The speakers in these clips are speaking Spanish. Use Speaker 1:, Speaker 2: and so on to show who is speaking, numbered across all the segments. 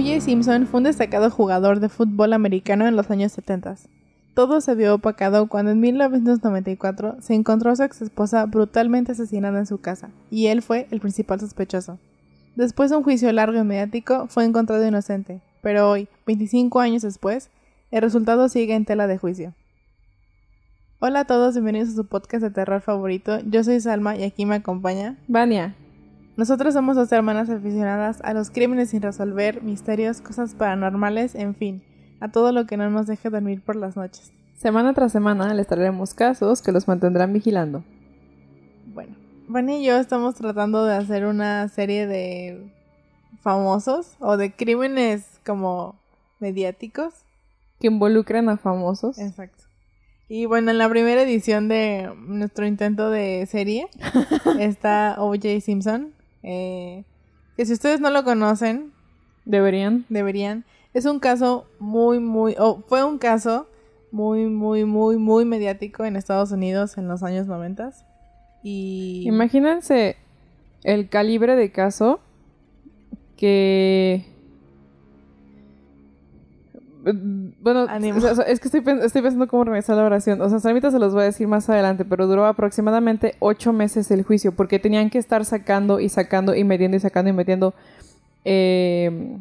Speaker 1: O.J. Simpson fue un destacado jugador de fútbol americano en los años 70. Todo se vio opacado cuando en 1994 se encontró a su ex esposa brutalmente asesinada en su casa, y él fue el principal sospechoso. Después de un juicio largo y mediático, fue encontrado inocente, pero hoy, 25 años después, el resultado sigue en tela de juicio. Hola a todos, bienvenidos a su podcast de terror favorito. Yo soy Salma y aquí me acompaña
Speaker 2: Vania.
Speaker 1: Nosotros somos dos hermanas aficionadas a los crímenes sin resolver, misterios, cosas paranormales, en fin, a todo lo que no nos deje dormir por las noches.
Speaker 2: Semana tras semana les traeremos casos que los mantendrán vigilando.
Speaker 1: Bueno, Vania y yo estamos tratando de hacer una serie de famosos o de crímenes como mediáticos.
Speaker 2: Que involucran a famosos.
Speaker 1: Exacto. Y bueno, en la primera edición de nuestro intento de serie está O.J. Simpson, eh, que si ustedes no lo conocen,
Speaker 2: deberían.
Speaker 1: Deberían. Es un caso muy, muy, o fue un caso muy, muy, muy, muy mediático en Estados Unidos en los años 90. Y...
Speaker 2: Imagínense el calibre de caso que... Bueno, es que estoy, estoy, pensando cómo realizar la oración. O sea, ahorita se los voy a decir más adelante, pero duró aproximadamente ocho meses el juicio, porque tenían que estar sacando y sacando y metiendo y sacando y metiendo. Eh,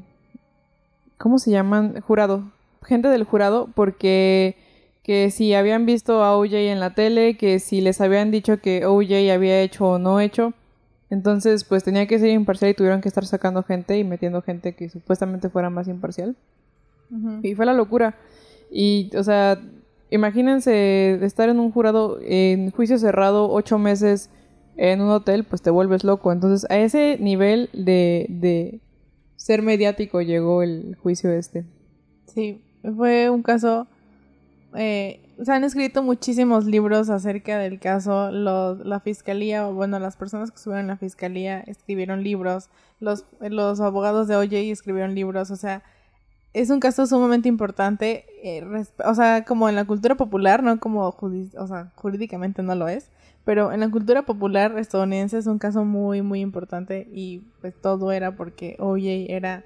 Speaker 2: ¿Cómo se llaman? Jurado. Gente del jurado, porque que si habían visto a OJ en la tele, que si les habían dicho que OJ había hecho o no hecho. Entonces, pues tenía que ser imparcial y tuvieron que estar sacando gente y metiendo gente que supuestamente fuera más imparcial. Y fue la locura. Y, o sea, imagínense estar en un jurado, en juicio cerrado, ocho meses en un hotel, pues te vuelves loco. Entonces, a ese nivel de, de ser mediático llegó el juicio este.
Speaker 1: Sí, fue un caso... Eh, se han escrito muchísimos libros acerca del caso. Los, la fiscalía, o bueno, las personas que estuvieron en la fiscalía escribieron libros. Los, los abogados de OJ escribieron libros. O sea, es un caso sumamente importante, eh, o sea, como en la cultura popular, no como o sea, jurídicamente no lo es, pero en la cultura popular estadounidense es un caso muy, muy importante y pues todo era porque OJ era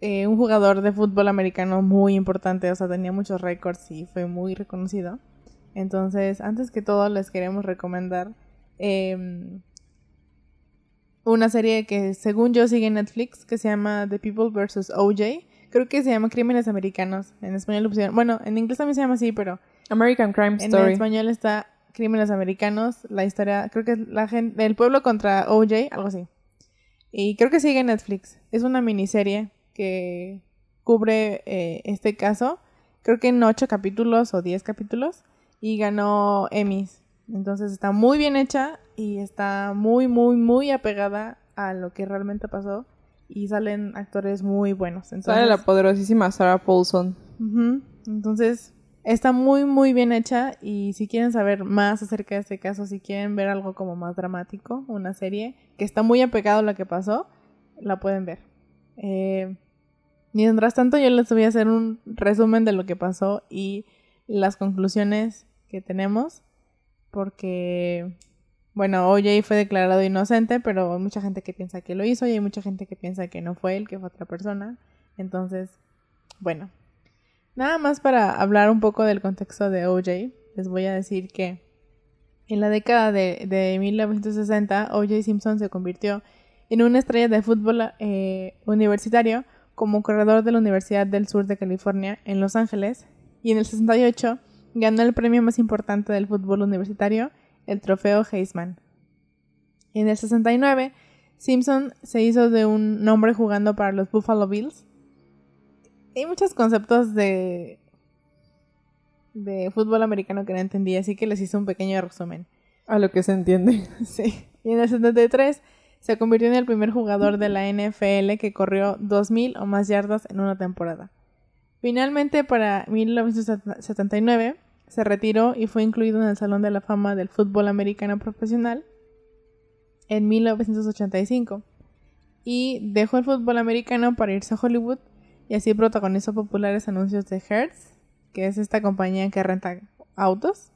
Speaker 1: eh, un jugador de fútbol americano muy importante, o sea, tenía muchos récords y fue muy reconocido. Entonces, antes que todo, les queremos recomendar eh, una serie que según yo sigue en Netflix que se llama The People vs. OJ Creo que se llama Crímenes Americanos. En español lo Bueno, en inglés también se llama así, pero.
Speaker 2: American Crime Story.
Speaker 1: En español está Crímenes Americanos. La historia. Creo que es la gente. El pueblo contra OJ, algo así. Y creo que sigue en Netflix. Es una miniserie que cubre eh, este caso. Creo que en ocho capítulos o diez capítulos. Y ganó Emmys. Entonces está muy bien hecha y está muy, muy, muy apegada a lo que realmente pasó y salen actores muy buenos.
Speaker 2: Sale la poderosísima Sarah Paulson.
Speaker 1: Entonces, está muy, muy bien hecha y si quieren saber más acerca de este caso, si quieren ver algo como más dramático, una serie que está muy apegado a lo que pasó, la pueden ver. Eh, mientras tanto, yo les voy a hacer un resumen de lo que pasó y las conclusiones que tenemos, porque bueno, OJ fue declarado inocente, pero hay mucha gente que piensa que lo hizo y hay mucha gente que piensa que no fue él, que fue otra persona. Entonces, bueno, nada más para hablar un poco del contexto de OJ, les voy a decir que en la década de, de 1960, OJ Simpson se convirtió en una estrella de fútbol eh, universitario como corredor de la Universidad del Sur de California en Los Ángeles y en el 68 ganó el premio más importante del fútbol universitario el trofeo Heisman. En el 69, Simpson se hizo de un nombre jugando para los Buffalo Bills. Hay muchos conceptos de, de fútbol americano que no entendí, así que les hice un pequeño resumen.
Speaker 2: A lo que se entiende.
Speaker 1: Sí. Y en el 73 se convirtió en el primer jugador de la NFL que corrió 2.000 o más yardas en una temporada. Finalmente, para 1979, se retiró y fue incluido en el Salón de la Fama del Fútbol Americano Profesional en 1985 y dejó el fútbol americano para irse a Hollywood y así protagonizó populares anuncios de Hertz, que es esta compañía que renta autos,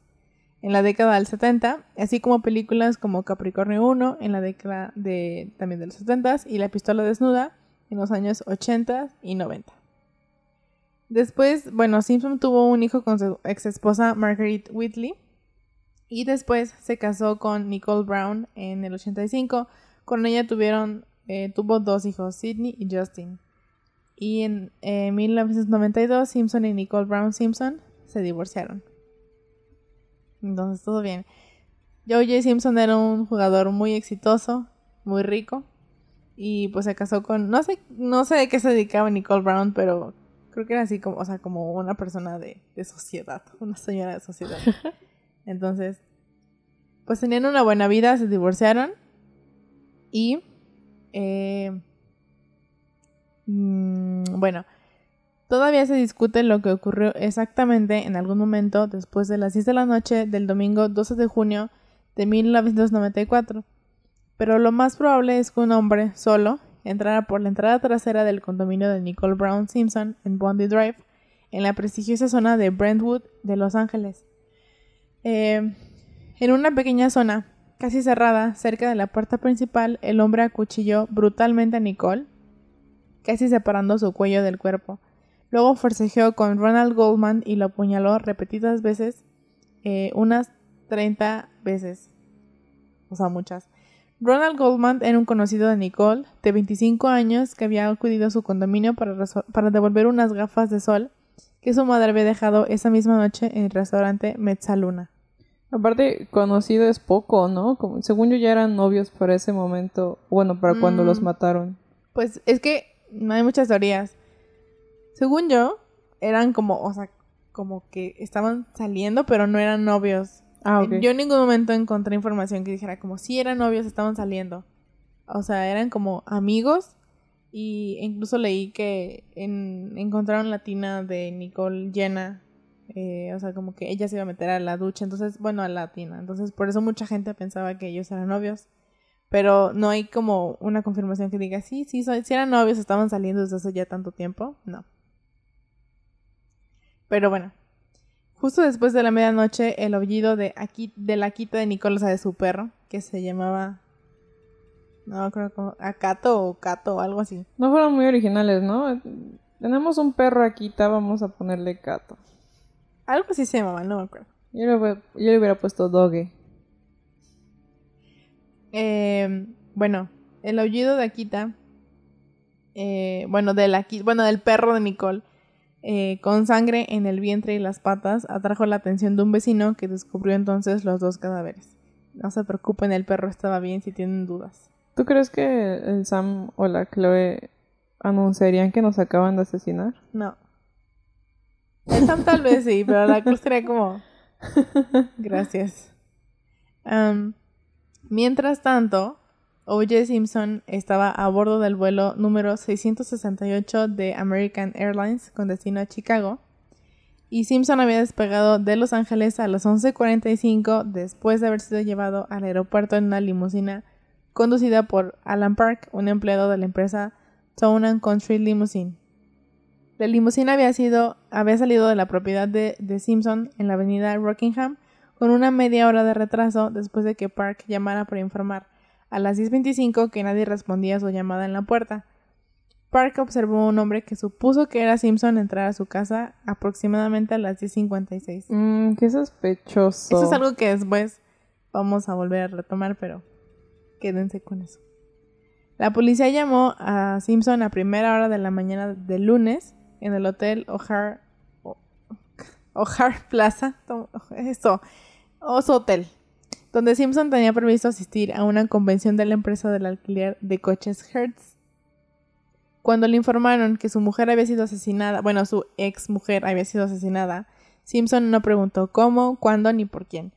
Speaker 1: en la década del 70, así como películas como Capricornio 1 en la década de, también de los 70 y La pistola desnuda en los años 80 y 90. Después, bueno, Simpson tuvo un hijo con su ex esposa Marguerite Whitley y después se casó con Nicole Brown en el 85. Con ella tuvieron, eh, tuvo dos hijos, Sidney y Justin. Y en 1992 Simpson y Nicole Brown Simpson se divorciaron. Entonces todo bien. Joe Simpson era un jugador muy exitoso, muy rico. Y pues se casó con. No sé, no sé qué se dedicaba Nicole Brown, pero creo que era así como, o sea, como una persona de, de sociedad, una señora de sociedad. Entonces, pues tenían una buena vida, se divorciaron. Y eh, mm, bueno, todavía se discute lo que ocurrió exactamente en algún momento después de las 10 de la noche del domingo 12 de junio de 1994. Pero lo más probable es que un hombre solo entrara por la entrada trasera del condominio de Nicole Brown Simpson en Bondi Drive, en la prestigiosa zona de Brentwood de Los Ángeles. Eh, en una pequeña zona, casi cerrada, cerca de la puerta principal, el hombre acuchilló brutalmente a Nicole, casi separando su cuello del cuerpo. Luego forcejeó con Ronald Goldman y lo apuñaló repetidas veces, eh, unas 30 veces. O sea, muchas. Ronald Goldman era un conocido de Nicole, de 25 años, que había acudido a su condominio para, para devolver unas gafas de sol que su madre había dejado esa misma noche en el restaurante Mezzaluna.
Speaker 2: Aparte, conocido es poco, ¿no? Como, según yo ya eran novios para ese momento, bueno, para cuando los mm. mataron.
Speaker 1: Pues es que no hay muchas teorías. Según yo, eran como, o sea, como que estaban saliendo, pero no eran novios. Ah, ok. Yo en ningún momento encontré información que dijera como si eran novios, estaban saliendo. O sea, eran como amigos. Y incluso leí que en, encontraron la tina de Nicole llena eh, o sea, como que ella se iba a meter a la ducha, entonces, bueno, a la tina. Entonces, por eso mucha gente pensaba que ellos eran novios. Pero no hay como una confirmación que diga, sí, sí, si eran novios, estaban saliendo desde hace ya tanto tiempo. No. Pero bueno, justo después de la medianoche, el aullido de, aquí, de la quita de Nicolás de su perro, que se llamaba no, creo que Acato o Cato o algo así.
Speaker 2: No fueron muy originales, ¿no? Tenemos un perro aquí, vamos a ponerle Cato.
Speaker 1: Algo así se llamaba, no me acuerdo.
Speaker 2: Yo le, hubiera puesto Doge.
Speaker 1: Eh, bueno, el aullido de Akita, eh, bueno, de la, bueno, del perro de Nicole, eh, con sangre en el vientre y las patas, atrajo la atención de un vecino que descubrió entonces los dos cadáveres. No se preocupen, el perro estaba bien si tienen dudas.
Speaker 2: ¿Tú crees que el Sam o la Chloe anunciarían que nos acaban de asesinar?
Speaker 1: No. El Sam tal vez sí, pero la Cruz sería como... Gracias. mientras tanto, O.J. Simpson estaba a bordo del vuelo número 668 de American Airlines con destino a Chicago. Y Simpson había despegado de Los Ángeles a las 11.45 después de haber sido llevado al aeropuerto en una limusina conducida por Alan Park, un empleado de la empresa Town and Country Limousine. La limusina había, sido, había salido de la propiedad de, de Simpson en la avenida Rockingham con una media hora de retraso después de que Park llamara para informar a las 10.25 que nadie respondía a su llamada en la puerta. Park observó a un hombre que supuso que era Simpson entrar a su casa aproximadamente a las 10.56.
Speaker 2: Mmm, qué sospechoso.
Speaker 1: Eso es algo que después vamos a volver a retomar, pero quédense con eso. La policía llamó a Simpson a primera hora de la mañana del lunes en el hotel O'Hare, O'Hare Plaza, eso, Oso Hotel, donde Simpson tenía previsto asistir a una convención de la empresa del alquiler de coches Hertz. Cuando le informaron que su mujer había sido asesinada, bueno, su ex mujer había sido asesinada, Simpson no preguntó cómo, cuándo ni por quién.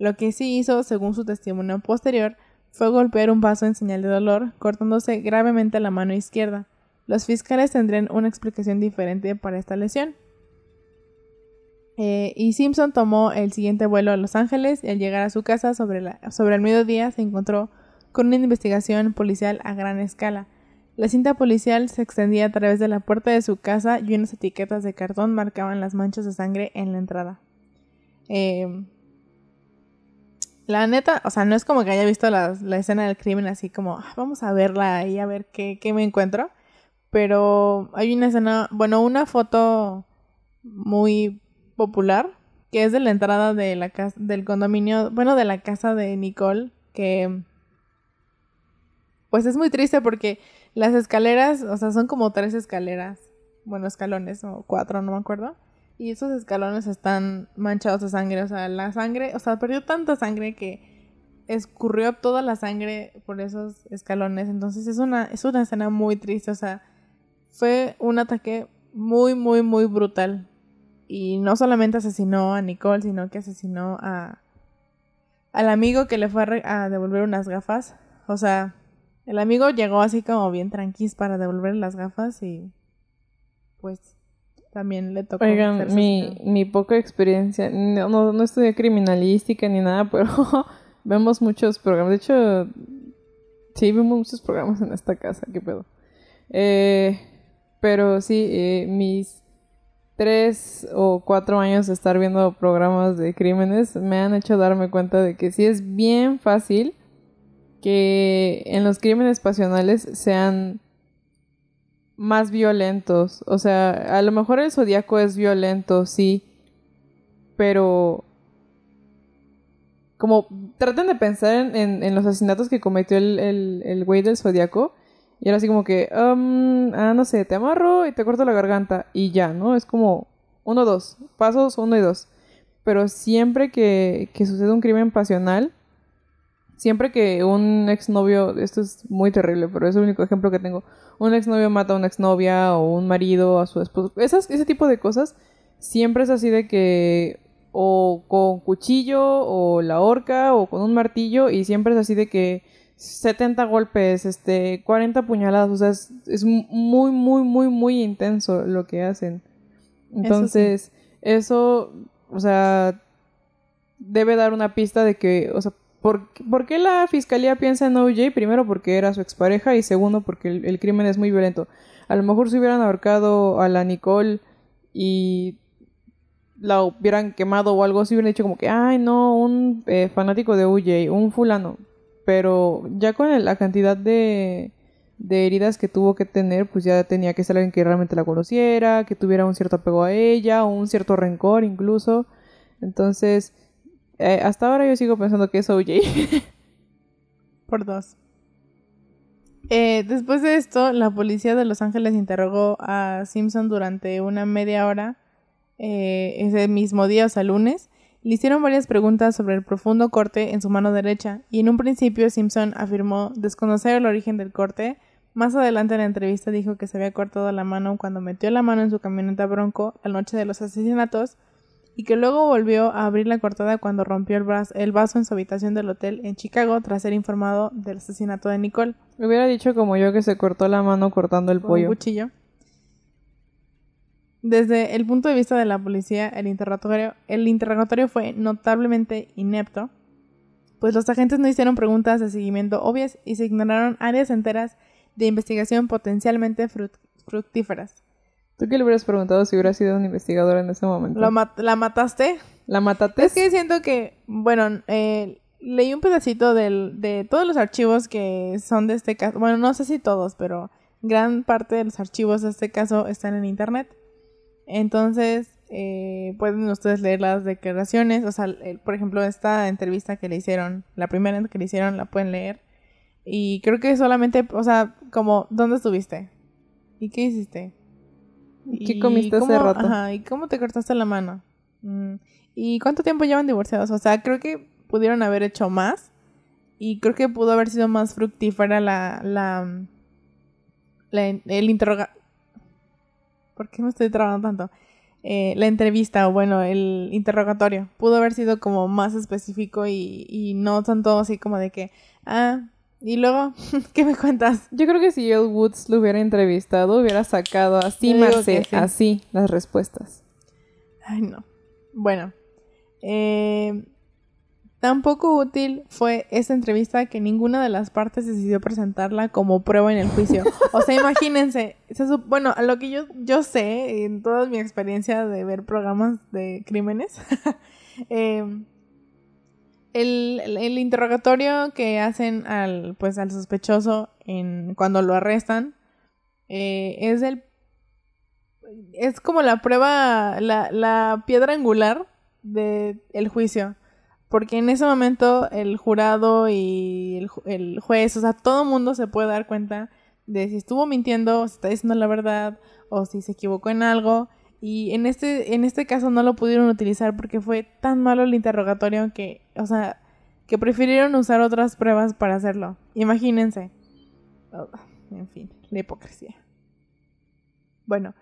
Speaker 1: Lo que sí hizo, según su testimonio posterior, fue golpear un vaso en señal de dolor, cortándose gravemente la mano izquierda. Los fiscales tendrían una explicación diferente para esta lesión. Eh, y Simpson tomó el siguiente vuelo a Los Ángeles y al llegar a su casa sobre, el mediodía se encontró con una investigación policial a gran escala. La cinta policial se extendía a través de la puerta de su casa y unas etiquetas de cartón marcaban las manchas de sangre en la entrada. Eh, la neta, o sea, no es como que haya visto la, escena del crimen así como, ah, vamos a verla y a ver qué, qué me encuentro. pero hay una escena, bueno, una foto muy popular que es de la entrada de la casa del condominio, bueno, de la casa de Nicole, que pues es muy triste porque las escaleras, o sea, son como tres escaleras, bueno, escalones o cuatro, no me acuerdo. Y esos escalones están manchados de sangre, o sea, la sangre, o sea, perdió tanta sangre que escurrió toda la sangre por esos escalones. Entonces es una, es una escena muy triste, o sea, fue un ataque muy, muy, muy brutal. Y no solamente asesinó a Nicole, sino que asesinó a al amigo que le fue a, devolver unas gafas. O sea, el amigo llegó así como bien tranquis para devolver las gafas y pues también le tocó.
Speaker 2: Oigan, mi, mi poca experiencia, no, no, no estudié criminalística ni nada, pero vemos muchos programas. De hecho, sí, vemos muchos programas en esta casa, qué pedo. Eh, pero sí, eh, mis tres o cuatro años de estar viendo programas de crímenes me han hecho darme cuenta de que sí es bien fácil que en los crímenes pasionales sean más violentos. O sea, a lo mejor el zodiaco es violento, sí, pero como traten de pensar en, los asesinatos que cometió el, el, el güey del zodiaco y era así como que, um, ah, no sé, te amarro y te corto la garganta y ya, ¿no? Es como uno, dos, pasos uno y dos. Pero siempre que, que sucede un crimen pasional, siempre que un exnovio, esto es muy terrible, pero es el único ejemplo que tengo, un exnovio mata a una exnovia o un marido a su esposo, ese tipo de cosas, siempre es así de que o con cuchillo o la horca o con un martillo y siempre es así de que 70 golpes, este, 40 puñaladas, o sea, es, muy, muy, muy, muy intenso lo que hacen. Entonces, eso, o sea, debe dar una pista de que, o sea, ¿por, qué la fiscalía piensa en OJ? Primero porque era su expareja y segundo porque el, crimen es muy violento. A lo mejor si hubieran ahorcado a la Nicole y la hubieran quemado o algo así, hubieran dicho como que, ay, no, un eh, fanático de OJ, un fulano pero ya con la cantidad de, heridas que tuvo que tener, pues ya tenía que ser alguien que realmente la conociera, que tuviera un cierto apego a ella, o un cierto rencor incluso. Entonces, eh, hasta ahora yo sigo pensando que es OJ.
Speaker 1: Por dos. Eh, después de esto, la policía de Los Ángeles interrogó a Simpson durante una media hora eh, ese mismo día, o sea, lunes, le hicieron varias preguntas sobre el profundo corte en su mano derecha, y en un principio Simpson afirmó desconocer el origen del corte. Más adelante en la entrevista dijo que se había cortado la mano cuando metió la mano en su camioneta Bronco la noche de los asesinatos, y que luego volvió a abrir la cortada cuando rompió el, el vaso en su habitación del hotel en Chicago tras ser informado del asesinato de Nicole.
Speaker 2: Hubiera dicho como yo que se cortó la mano cortando el pollo.
Speaker 1: Un cuchillo. Desde el punto de vista de la policía, el interrogatorio, el interrogatorio fue notablemente inepto, pues los agentes no hicieron preguntas de seguimiento obvias y se ignoraron áreas enteras de investigación potencialmente fructíferas.
Speaker 2: ¿Tú qué le hubieras preguntado si hubiera sido un investigador en ese momento?
Speaker 1: ¿La, mataste?
Speaker 2: ¿La mataste?
Speaker 1: Es que siento que, bueno, eh, leí un pedacito de todos los archivos que son de este caso. Bueno, no sé si todos, pero gran parte de los archivos de este caso están en internet. Entonces, eh, pueden ustedes leer las declaraciones, o sea, por ejemplo, esta entrevista que le hicieron, la primera que le hicieron, la pueden leer. Y creo que solamente, o sea, como, ¿dónde estuviste? ¿Y qué hiciste?
Speaker 2: ¿Qué comiste hace rato?
Speaker 1: Ajá, ¿y cómo te cortaste la mano? Mm, ¿Y cuánto tiempo llevan divorciados? O sea, creo que pudieron haber hecho más. Y creo que pudo haber sido más fructífera la, la, el interroga ¿Por qué me estoy trabando tanto? Eh, la entrevista o bueno, el interrogatorio pudo haber sido como más específico y, no tanto así como de que, ah, y luego, ¿qué me cuentas?
Speaker 2: Yo creo que si el Woods lo hubiera entrevistado, hubiera sacado así, Marce, así las respuestas.
Speaker 1: Ay, no. Bueno, eh, Tan poco útil fue esa entrevista que ninguna de las partes decidió presentarla como prueba en el juicio. O sea, imagínense, bueno, a lo que yo, yo sé, en toda mi experiencia de ver programas de crímenes, em, el, interrogatorio que hacen al, pues, al sospechoso en, cuando lo arrestan, eh, es el es como la prueba, la, la piedra angular del el juicio. Porque en ese momento el jurado y el, el juez, o sea, todo el mundo se puede dar cuenta de si estuvo mintiendo, si está diciendo la verdad, o si se equivocó en algo. Y en este, en este caso no lo pudieron utilizar porque fue tan malo el interrogatorio que, o sea, que prefirieron usar otras pruebas para hacerlo. Imagínense. Oh, en fin, la hipocresía. Bueno,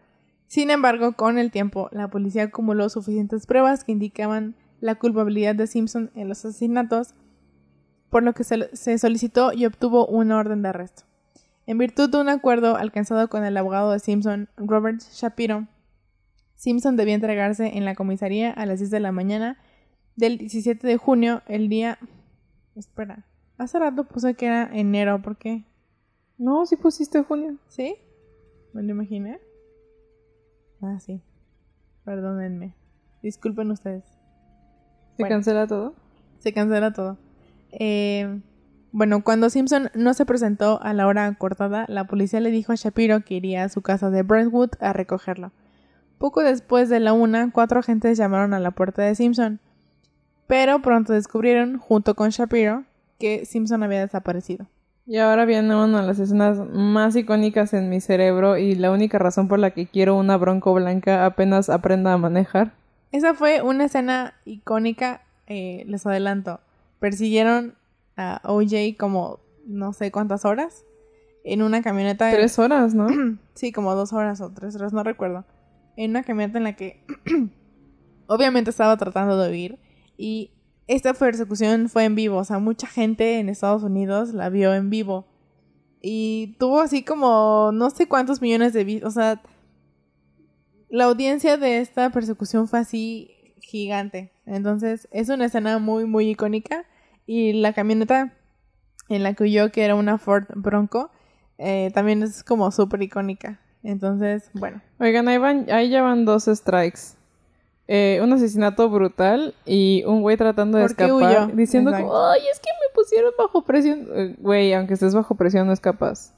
Speaker 1: sin embargo, con el tiempo, la policía acumuló suficientes pruebas que indicaban la culpabilidad de Simpson en los asesinatos, por lo que se, solicitó y obtuvo una orden de arresto. En virtud de un acuerdo alcanzado con el abogado de Simpson, Robert Shapiro, Simpson debía entregarse en la comisaría a las 10 de la mañana del 17 de junio, el día... Espera, hace rato puse que era enero, ¿por qué?
Speaker 2: No, sí pusiste junio.
Speaker 1: ¿Sí? Me lo imaginé. Ah, sí. Perdónenme. Disculpen ustedes.
Speaker 2: ¿Se cancela todo?
Speaker 1: Se cancela todo. Eh, bueno, cuando Simpson no se presentó a la hora acordada, la policía le dijo a Shapiro que iría a su casa de Brentwood a recogerlo. Poco después de la una, cuatro agentes llamaron a la puerta de Simpson, pero pronto descubrieron, junto con Shapiro, que Simpson había desaparecido.
Speaker 2: Y ahora viene una de las escenas más icónicas en mi cerebro y la única razón por la que quiero una bronco blanca apenas aprenda a manejar.
Speaker 1: Esa fue una escena icónica, eh, les adelanto. Persiguieron a OJ como no sé cuántas horas en una camioneta.
Speaker 2: Tres horas, ¿no?
Speaker 1: sí, como dos horas o tres horas, no recuerdo. En una camioneta en la que obviamente estaba tratando de huir y esta persecución fue en vivo, o sea, mucha gente en Estados Unidos la vio en vivo. Y tuvo así como no sé cuántos millones de vistas, o sea, la audiencia de esta persecución fue así gigante. Entonces, es una escena muy, muy icónica. Y la camioneta en la que huyó, que era una Ford Bronco, eh, también es como súper icónica. Entonces, bueno.
Speaker 2: Oigan, ahí, van, ahí ya van dos strikes. Eh, un asesinato brutal y un güey tratando de escapar diciendo ay, es que me pusieron bajo presión. Eh, güey, aunque estés bajo presión no es capaz.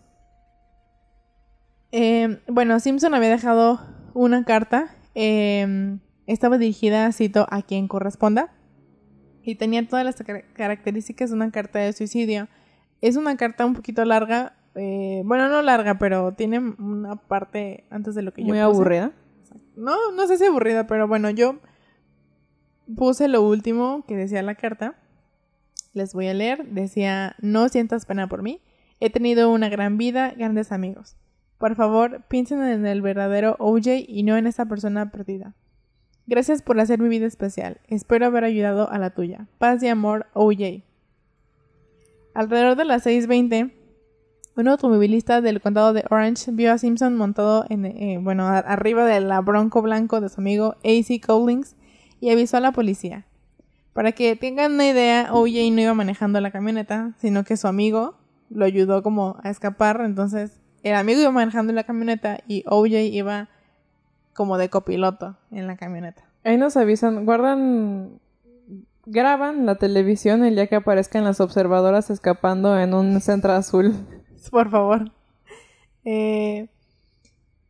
Speaker 1: Eh, bueno, Simpson había dejado una carta. estaba dirigida, cito, a quien corresponda. Y tenía todas las características de una carta de suicidio. Es una carta un poquito larga. bueno, no larga, pero tiene una parte antes de lo que yo
Speaker 2: Muy aburrida.
Speaker 1: No, no sé si aburrida, pero bueno, yo puse lo último que decía la carta. Les voy a leer. Decía, no sientas pena por mí. He tenido una gran vida, grandes amigos. Por favor, piensen en el verdadero OJ y no en esa persona perdida. Gracias por hacer mi vida especial. Espero haber ayudado a la tuya. Paz y amor, OJ. Alrededor de las 6.20 un automovilista del condado de Orange vio a Simpson montado en, eh, bueno, arriba de la bronco blanco de su amigo AC Cowlings y avisó a la policía. Para que tengan una idea, OJ no iba manejando la camioneta, sino que su amigo lo ayudó como a escapar. Entonces, el amigo iba manejando la camioneta y OJ iba como de copiloto en la camioneta.
Speaker 2: Ahí nos avisan, guardan, graban la televisión el día que aparezcan las observadoras escapando en un centro azul.
Speaker 1: por favor. Eh,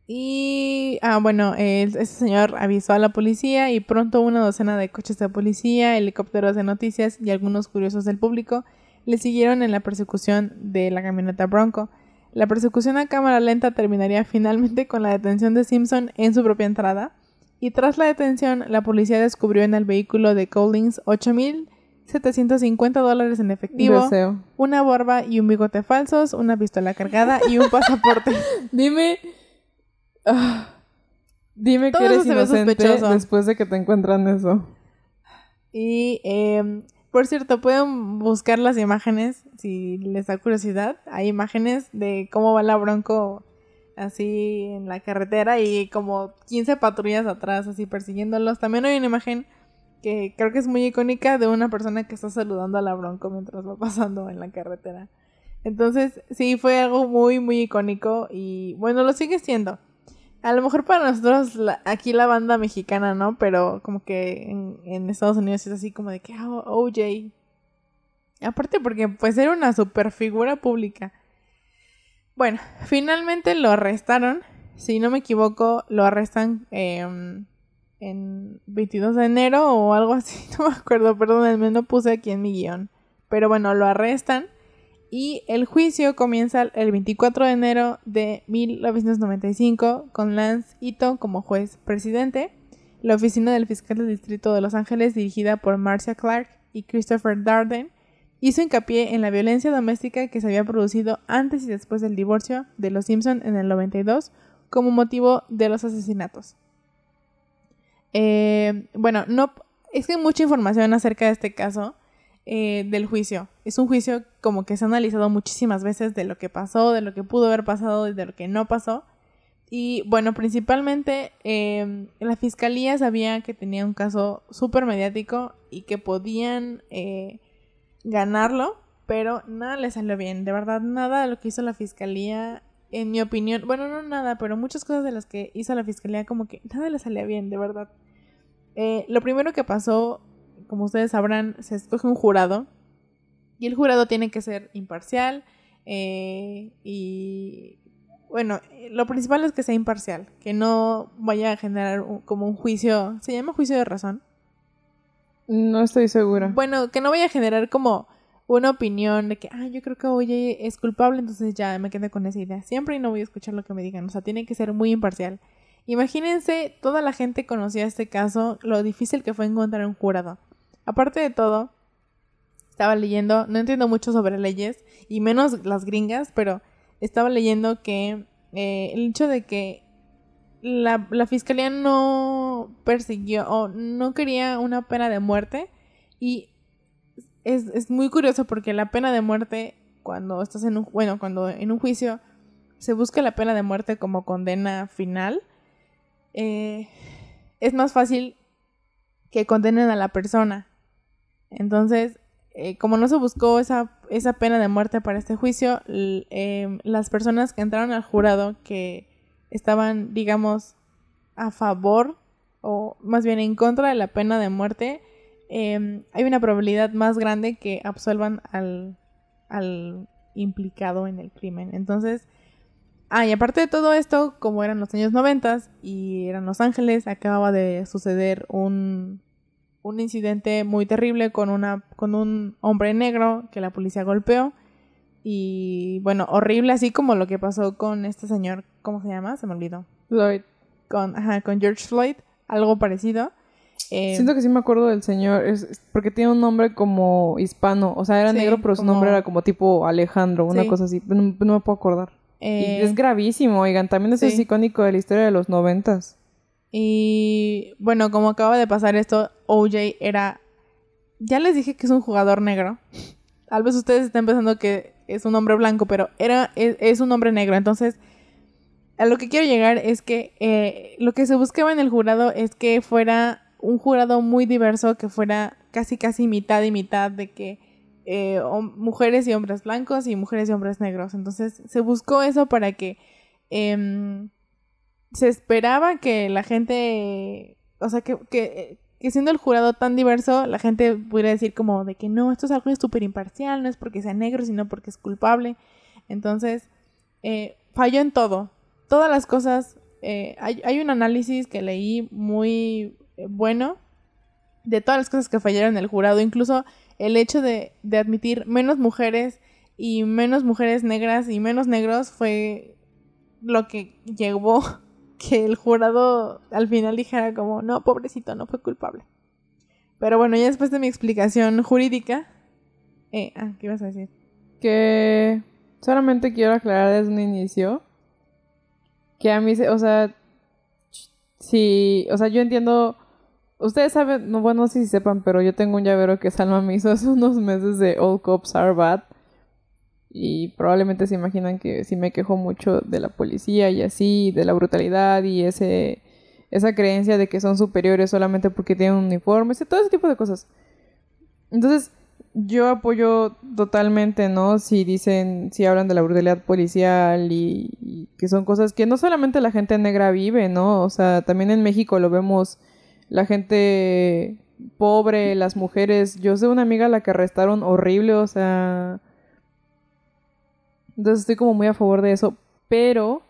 Speaker 1: y, ah, bueno, ese señor avisó a la policía y pronto una docena de coches de policía, helicópteros de noticias y algunos curiosos del público le siguieron en la persecución de la camioneta Bronco. La persecución a cámara lenta terminaría finalmente con la detención de Simpson en su propia entrada. Y tras la detención, la policía descubrió en el vehículo de Collins 8000 750 dólares en efectivo, una barba y un bigote falsos, una pistola cargada y un pasaporte.
Speaker 2: dime. Ah, dime que eres inocente después de que te encuentran eso.
Speaker 1: Y, em, por cierto, pueden buscar las imágenes si les da curiosidad. Hay imágenes de cómo va la Bronco así en la carretera y como 15 patrullas atrás así persiguiéndolos. También hay una imagen que creo que es muy icónica de una persona que está saludando a la Bronco mientras va pasando en la carretera. Entonces, sí, fue algo muy, muy icónico y bueno, lo sigue siendo. A lo mejor para nosotros aquí la banda mexicana, ¿no? Pero como que en, Estados Unidos es así como de que, oh, OJ. Aparte porque pues era una super figura pública. Bueno, finalmente lo arrestaron. Si no me equivoco, lo arrestan em, en 22 de enero o algo así. No me acuerdo, perdón, no puse aquí en mi guion. Pero bueno, lo arrestan. Y el juicio comienza el 24 de enero de 1995 con Lance Ito como juez presidente. La oficina del fiscal del distrito de Los Ángeles, dirigida por Marcia Clark y Christopher Darden, hizo hincapié en la violencia doméstica que se había producido antes y después del divorcio de los Simpson en el 92 como motivo de los asesinatos. Eh, bueno, no es que hay mucha información acerca de este caso eh, del juicio. Es un juicio como que se ha analizado muchísimas veces de lo que pasó, de lo que pudo haber pasado y de lo que no pasó. Y bueno, principalmente eh, la fiscalía sabía que tenía un caso súper mediático y que podían ganarlo, pero nada le salió bien. De verdad, nada de lo que hizo la fiscalía, en mi opinión, bueno, no nada, pero muchas cosas de las que hizo la fiscalía, como que nada le salía bien, de verdad. Eh, lo primero que pasó, como ustedes sabrán, se escoge un jurado y el jurado tiene que ser imparcial eh, y bueno, lo principal es que sea imparcial, que no vaya a generar como un juicio, se llama juicio de razón.
Speaker 2: No estoy segura.
Speaker 1: Bueno, que no vaya a generar como una opinión de que, ah, yo creo que oye es culpable, entonces ya me quedé con esa idea. Siempre y no voy a escuchar lo que me digan. O sea, tiene que ser muy imparcial. Imagínense, toda la gente conocía este caso, lo difícil que fue encontrar un jurado. Aparte de todo, estaba leyendo, no entiendo mucho sobre leyes, y menos las gringas, pero estaba leyendo que eh, el hecho de que la, la fiscalía no persiguió o no quería una pena de muerte y es, es, muy curioso porque la pena de muerte cuando estás en un bueno cuando en un juicio se busca la pena de muerte como condena final eh, es más fácil que condenen a la persona entonces eh, como no se buscó esa, esa pena de muerte para este juicio eh, las personas que entraron al jurado que estaban, digamos, a favor o más bien en contra de la pena de muerte, em, hay una probabilidad más grande que absuelvan al, al implicado en el crimen. Entonces, ah, y aparte de todo esto, como eran los años 90 y eran Los Ángeles, acababa de suceder un, un incidente muy terrible con, una, con un hombre negro que la policía golpeó. Y bueno, horrible, así como lo que pasó con este señor, ¿cómo se llama? Se me olvidó.
Speaker 2: Floyd.
Speaker 1: Con, ajá, con George Floyd, algo parecido.
Speaker 2: Eh, Siento que sí me acuerdo del señor, es, porque tiene un nombre como hispano, o sea, era negro, pero su nombre era como tipo Alejandro, una cosa así, no, me puedo acordar. y eh, es gravísimo, oigan, también es icónico de la historia de los noventas.
Speaker 1: Y bueno, como acaba de pasar esto, OJ era... Ya les dije que es un jugador negro. Tal vez ustedes estén pensando que es un hombre blanco, pero era, es, un hombre negro. Entonces, a lo que quiero llegar es que eh, lo que se buscaba en el jurado es que fuera un jurado muy diverso, que fuera casi casi mitad y mitad de que eh, mujeres y hombres blancos y mujeres y hombres negros. Entonces se buscó eso para que em, se esperaba que la gente, o sea, que, que, siendo el jurado tan diverso, la gente pudiera decir como de que no, esto es algo súper imparcial, no es porque sea negro, sino porque es culpable. Entonces, eh, falló en todo. Todas las cosas, eh, hay, hay, un análisis que leí muy eh, bueno de todas las cosas que fallaron en el jurado, incluso el hecho de, de admitir menos mujeres y menos mujeres negras y menos negros fue lo que llevó que el jurado al final dijera como, no, pobrecito, no fue culpable. Pero bueno, ya después de mi explicación jurídica... Eh, ah, ¿qué ibas a decir?
Speaker 2: Que solamente quiero aclarar desde un inicio que a mí, o sea, sí, o sea, yo entiendo... Ustedes saben, no, bueno, no sé si sepan, pero yo tengo un llavero que Salma me hizo hace unos meses de All Cops Are Bad. Y probablemente se imaginan que si me quejo mucho de la policía y así, de la brutalidad y ese esa creencia de que son superiores solamente porque tienen un uniforme, todo ese tipo de cosas. Entonces, yo apoyo totalmente, ¿no? Si dicen, si hablan de la brutalidad policial y, y, que son cosas que no solamente la gente negra vive, ¿no? O sea, también en México lo vemos la gente pobre, las mujeres. Yo sé una amiga a la que arrestaron horrible, o sea, Entonces estoy como muy a favor de eso, pero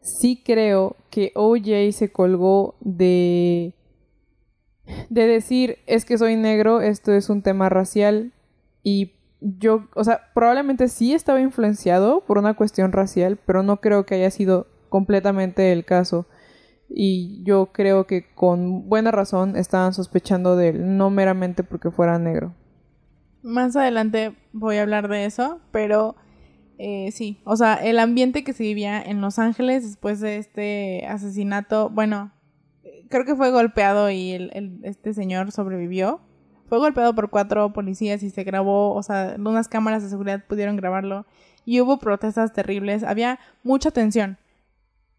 Speaker 2: sí creo que OJ se colgó de de decir es que soy negro, esto es un tema racial y yo, o sea, probablemente sí estaba influenciado por una cuestión racial, pero no creo que haya sido completamente el caso. Y yo creo que con buena razón estaban sospechando de él, no meramente porque fuera negro.
Speaker 1: Más adelante voy a hablar de eso, pero eh, sí, o sea, el ambiente que se vivía en Los Ángeles después de este asesinato, bueno, creo que fue golpeado y el, este señor sobrevivió. Fue golpeado por cuatro policías y se grabó, o sea, unas cámaras de seguridad pudieron grabarlo y hubo protestas terribles, había mucha tensión.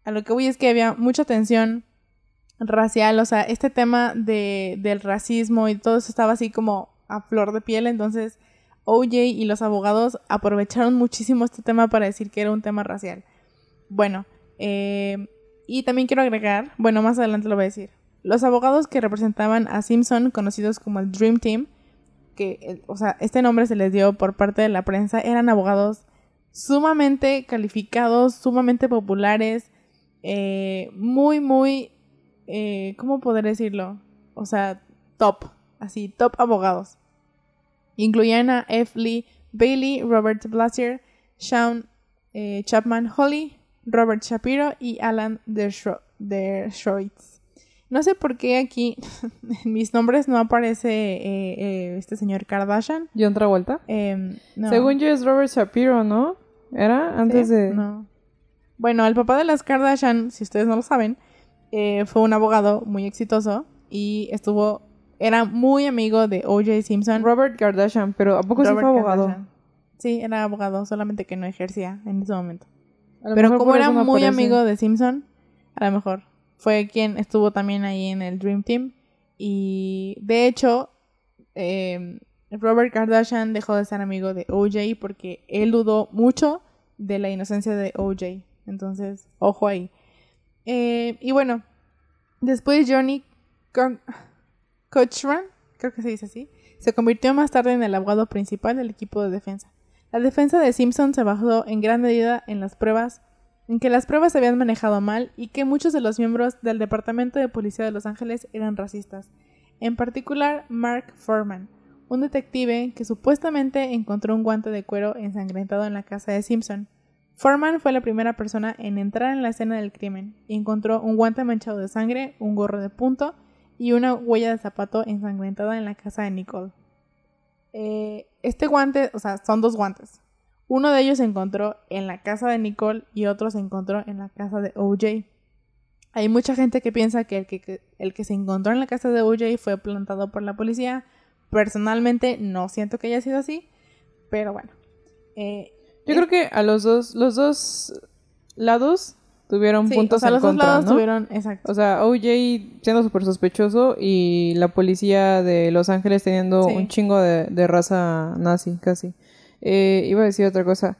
Speaker 1: A lo que voy es que había mucha tensión racial, o sea, este tema de, del racismo y todo eso estaba así como a flor de piel, entonces OJ y los abogados aprovecharon muchísimo este tema para decir que era un tema racial. Bueno, eh, y también quiero agregar, bueno, más adelante lo voy a decir, los abogados que representaban a Simpson, conocidos como el Dream Team, que, o sea, este nombre se les dio por parte de la prensa, eran abogados sumamente calificados, sumamente populares, eh, muy, muy, eh, ¿cómo poder decirlo? O sea, top, así, top abogados. Incluían a F. Lee Bailey, Robert Blasier, Sean eh, Chapman Holly, Robert Shapiro y Alan Dershowitz. No sé por qué aquí en mis nombres no aparece eh, eh, este señor Kardashian.
Speaker 2: ¿John Travolta?
Speaker 1: Eh,
Speaker 2: Según yo es Robert Shapiro, ¿no? ¿Era? Antes de...
Speaker 1: No. Bueno, el papá de las Kardashian, si ustedes no lo saben, fue un abogado muy exitoso y estuvo... Era muy amigo de O.J. Simpson.
Speaker 2: Robert Kardashian, pero ¿a poco sí fue abogado?
Speaker 1: Sí, era abogado, solamente que no ejercía en ese momento. Pero como era muy amigo de Simpson, a lo mejor fue quien estuvo también ahí en el Dream Team. Y de hecho, eh, Robert Kardashian dejó de ser amigo de OJ porque él dudó mucho de la inocencia de OJ. Entonces, ojo ahí. Eh, y bueno, después Johnny Cochran, creo que se dice así, se convirtió más tarde en el abogado principal del equipo de defensa. La defensa de Simpson se basó en gran medida en las pruebas, en que las pruebas se habían manejado mal y que muchos de los miembros del Departamento de Policía de Los Ángeles eran racistas. En particular, Mark Foreman, un detective que supuestamente encontró un guante de cuero ensangrentado en la casa de Simpson. Foreman fue la primera persona en entrar en la escena del crimen y encontró un guante manchado de sangre, un gorro de punto y una huella de zapato ensangrentada en la casa de Nicole. Eh, este guante, o sea, son dos guantes. Uno de ellos se encontró en la casa de Nicole y otro se encontró en la casa de OJ. Hay mucha gente que piensa que el que, el que se encontró en la casa de OJ fue plantado por la policía. Personalmente no siento que haya sido así, pero bueno.
Speaker 2: Eh, Yo creo que a los dos, los dos lados tuvieron puntos o sea, los dos lados
Speaker 1: tuvieron, exacto.
Speaker 2: O sea, OJ siendo súper sospechoso y la policía de Los Ángeles teniendo un chingo de, raza nazi, casi. Eh, iba a decir otra cosa.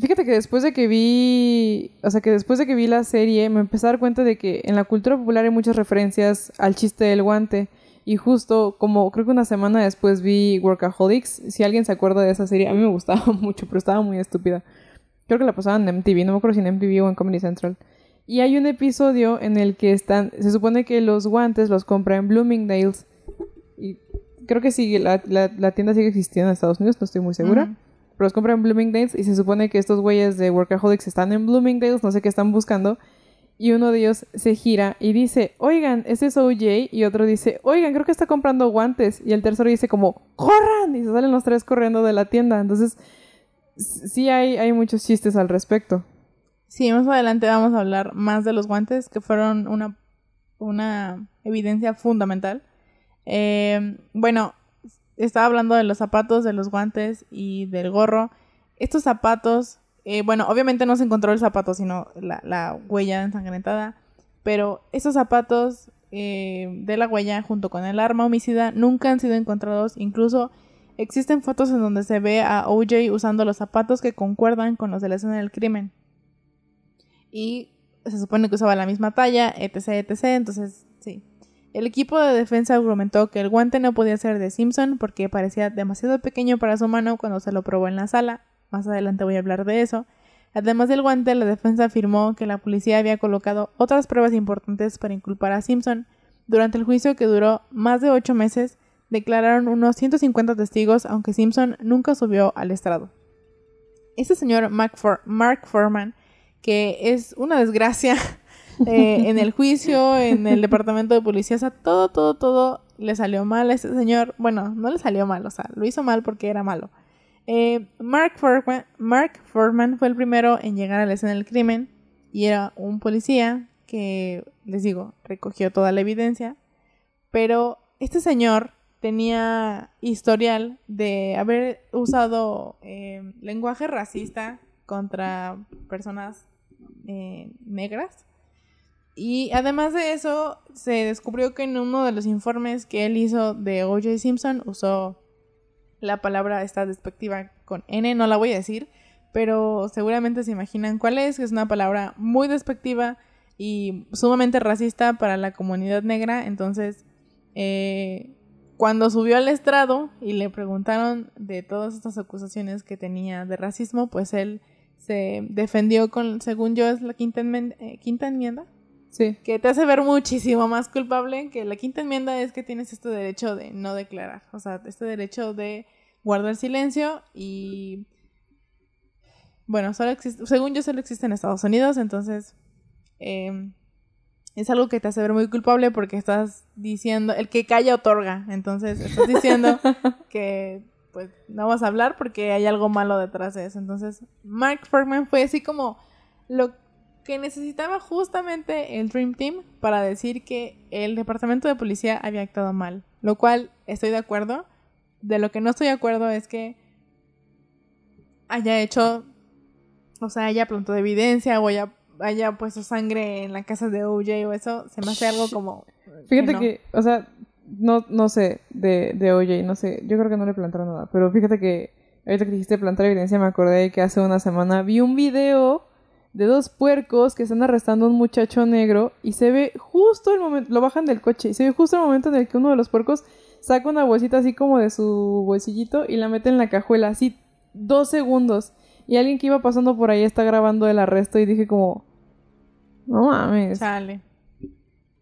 Speaker 2: Fíjate que después de que vi, o sea, que después de que vi la serie, me empecé a dar cuenta de que en la cultura popular hay muchas referencias al chiste del guante. Y justo como creo que una semana después vi Workaholics, si alguien se acuerda de esa serie, a mí me gustaba mucho, pero estaba muy estúpida. Creo que la pasaban en MTV, no me acuerdo si en MTV o en Comedy Central. Y hay un episodio en el que están, se supone que los guantes los compra en Bloomingdale's. Y creo que sí, la, la, tienda sigue existiendo en Estados Unidos, no estoy muy segura. Pero los compra en Bloomingdale's y se supone que estos güeyes de Workaholics están en Bloomingdale's, no sé qué están buscando. Y uno de ellos se gira y dice, oigan, ese es OJ. Y otro dice, oigan, creo que está comprando guantes. Y el tercero dice como, corran. Y se salen los tres corriendo de la tienda. Entonces sí hay, hay muchos chistes al respecto.
Speaker 1: Sí, más adelante vamos a hablar más de los guantes, que fueron una, una evidencia fundamental. Eh, bueno, estaba hablando de los zapatos, de los guantes y del gorro. Estos zapatos, eh, bueno, obviamente no se encontró el zapato, sino la, la huella ensangrentada. Pero estos zapatos eh, de la huella junto con el arma homicida nunca han sido encontrados, incluso Existen fotos en donde se ve a OJ usando los zapatos que concuerdan con los de la escena del crimen. Y se supone que usaba la misma talla, etc, etc. Entonces, sí. El equipo de defensa argumentó que el guante no podía ser de Simpson porque parecía demasiado pequeño para su mano cuando se lo probó en la sala. Más adelante voy a hablar de eso. Además del guante, la defensa afirmó que la policía había colocado otras pruebas importantes para inculpar a Simpson. Durante el juicio, que duró más de ocho meses, declararon unos 150 testigos, aunque Simpson nunca subió al estrado. Este señor Mark Foreman, que es una desgracia eh, en el juicio, en el departamento de policía, o sea, todo, todo, todo le salió mal a ese señor. Bueno, no le salió mal, o sea, lo hizo mal porque era malo. Eh, Mark, Foreman, Mark fue el primero en llegar a la escena del crimen y era un policía que, les digo, recogió toda la evidencia. Pero este señor tenía historial de haber usado eh, lenguaje racista contra personas eh, negras. Y además de eso, se descubrió que en uno de los informes que él hizo de O.J. Simpson usó la palabra esta despectiva con N, no la voy a decir, pero seguramente se imaginan cuál es, que es una palabra muy despectiva y sumamente racista para la comunidad negra. Entonces, eh, cuando subió al estrado y le preguntaron de todas estas acusaciones que tenía de racismo, pues él se defendió con, según yo, es la quinta, enmienda, eh, quinta enmienda.
Speaker 2: Sí.
Speaker 1: Que te hace ver muchísimo más culpable que la quinta enmienda es que tienes este derecho de no declarar. O sea, este derecho de guardar silencio y... Bueno, solo existe, según yo solo existe en Estados Unidos, entonces... Eh, es algo que te hace ver muy culpable porque estás diciendo, el que calla otorga, entonces estás diciendo que pues no vas a hablar porque hay algo malo detrás de eso. Entonces, Mark Fergman fue así como lo que necesitaba justamente el Dream Team para decir que el departamento de policía había actuado mal, lo cual estoy de acuerdo. De lo que no estoy de acuerdo es que haya hecho, o sea, haya plantado de evidencia o haya haya puesto sangre en la casa de OJ o eso, se me hace algo como...
Speaker 2: Fíjate que, o sea, no, no sé de, de OJ, no sé, yo creo que no le plantaron nada, pero fíjate que ahorita que dijiste plantar evidencia me acordé que hace una semana vi un video de dos puercos que están arrestando a un muchacho negro y se ve justo el momento, lo bajan del coche y se ve justo el momento en el que uno de los puercos saca una bolsita así como de su bolsillito y la mete en la cajuela, así dos segundos. Y alguien que iba pasando por ahí está grabando el arresto y dije como, no mames.
Speaker 1: Sale.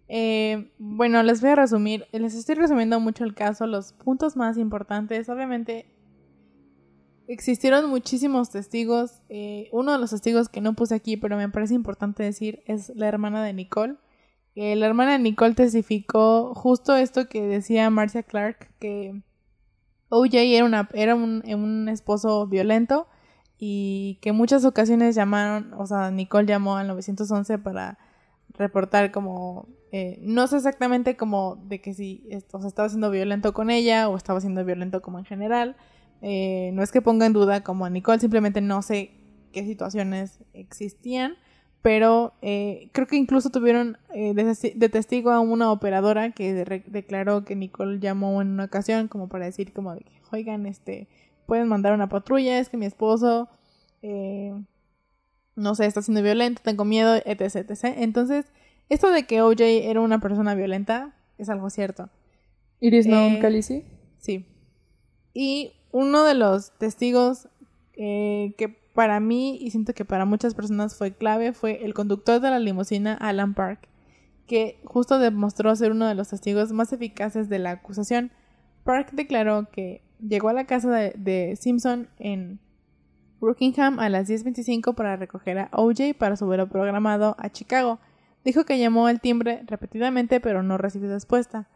Speaker 1: Eh, bueno, les voy a resumir, les estoy resumiendo mucho el caso, los puntos más importantes. Obviamente, existieron muchísimos testigos. Eh, uno de los testigos que no puse aquí, pero me parece importante decir, es la hermana de Nicole. Eh, la hermana de Nicole testificó justo esto que decía Marcia Clark, que OJ era, era un esposo violento y que muchas ocasiones llamaron, o sea, Nicole llamó al 911 para reportar como, eh, no sé exactamente como de que si o sea, estaba siendo violento con ella o estaba siendo violento como en general. Eh, no es que ponga en duda como a Nicole, simplemente no sé qué situaciones existían, pero eh, creo que incluso tuvieron de, testigo a una operadora que declaró que Nicole llamó en una ocasión como para decir como de que, oigan, este pueden mandar una patrulla, es que mi esposo, eh, no sé, está siendo violento, tengo miedo, etc, etc. Entonces, esto de que OJ era una persona violenta es algo cierto.
Speaker 2: ¿Iris known eh,
Speaker 1: Sí. Y uno de los testigos eh, que para mí y siento que para muchas personas fue clave fue el conductor de la limusina Alan Park, que justo demostró ser uno de los testigos más eficaces de la acusación. Park declaró que llegó a la casa de, Simpson en Brookingham a las 10.25 para recoger a OJ para su vuelo programado a Chicago. Dijo que llamó al timbre repetidamente pero no recibió respuesta.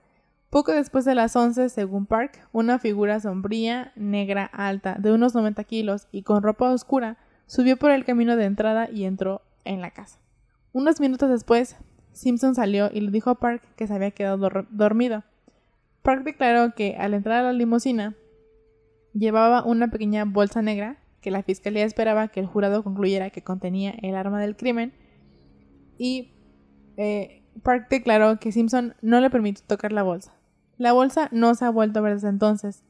Speaker 1: Poco después de las 11, según Park, una figura sombría, negra, alta, de unos 90 kilos y con ropa oscura, subió por el camino de entrada y entró en la casa. Unos minutos después, Simpson salió y le dijo a Park que se había quedado dormido. Park declaró que al entrar a la limusina, Llevaba una pequeña bolsa negra que la fiscalía esperaba que el jurado concluyera que contenía el arma del crimen y eh, Park declaró que Simpson no le permitió tocar la bolsa. La bolsa no se ha vuelto a ver desde entonces.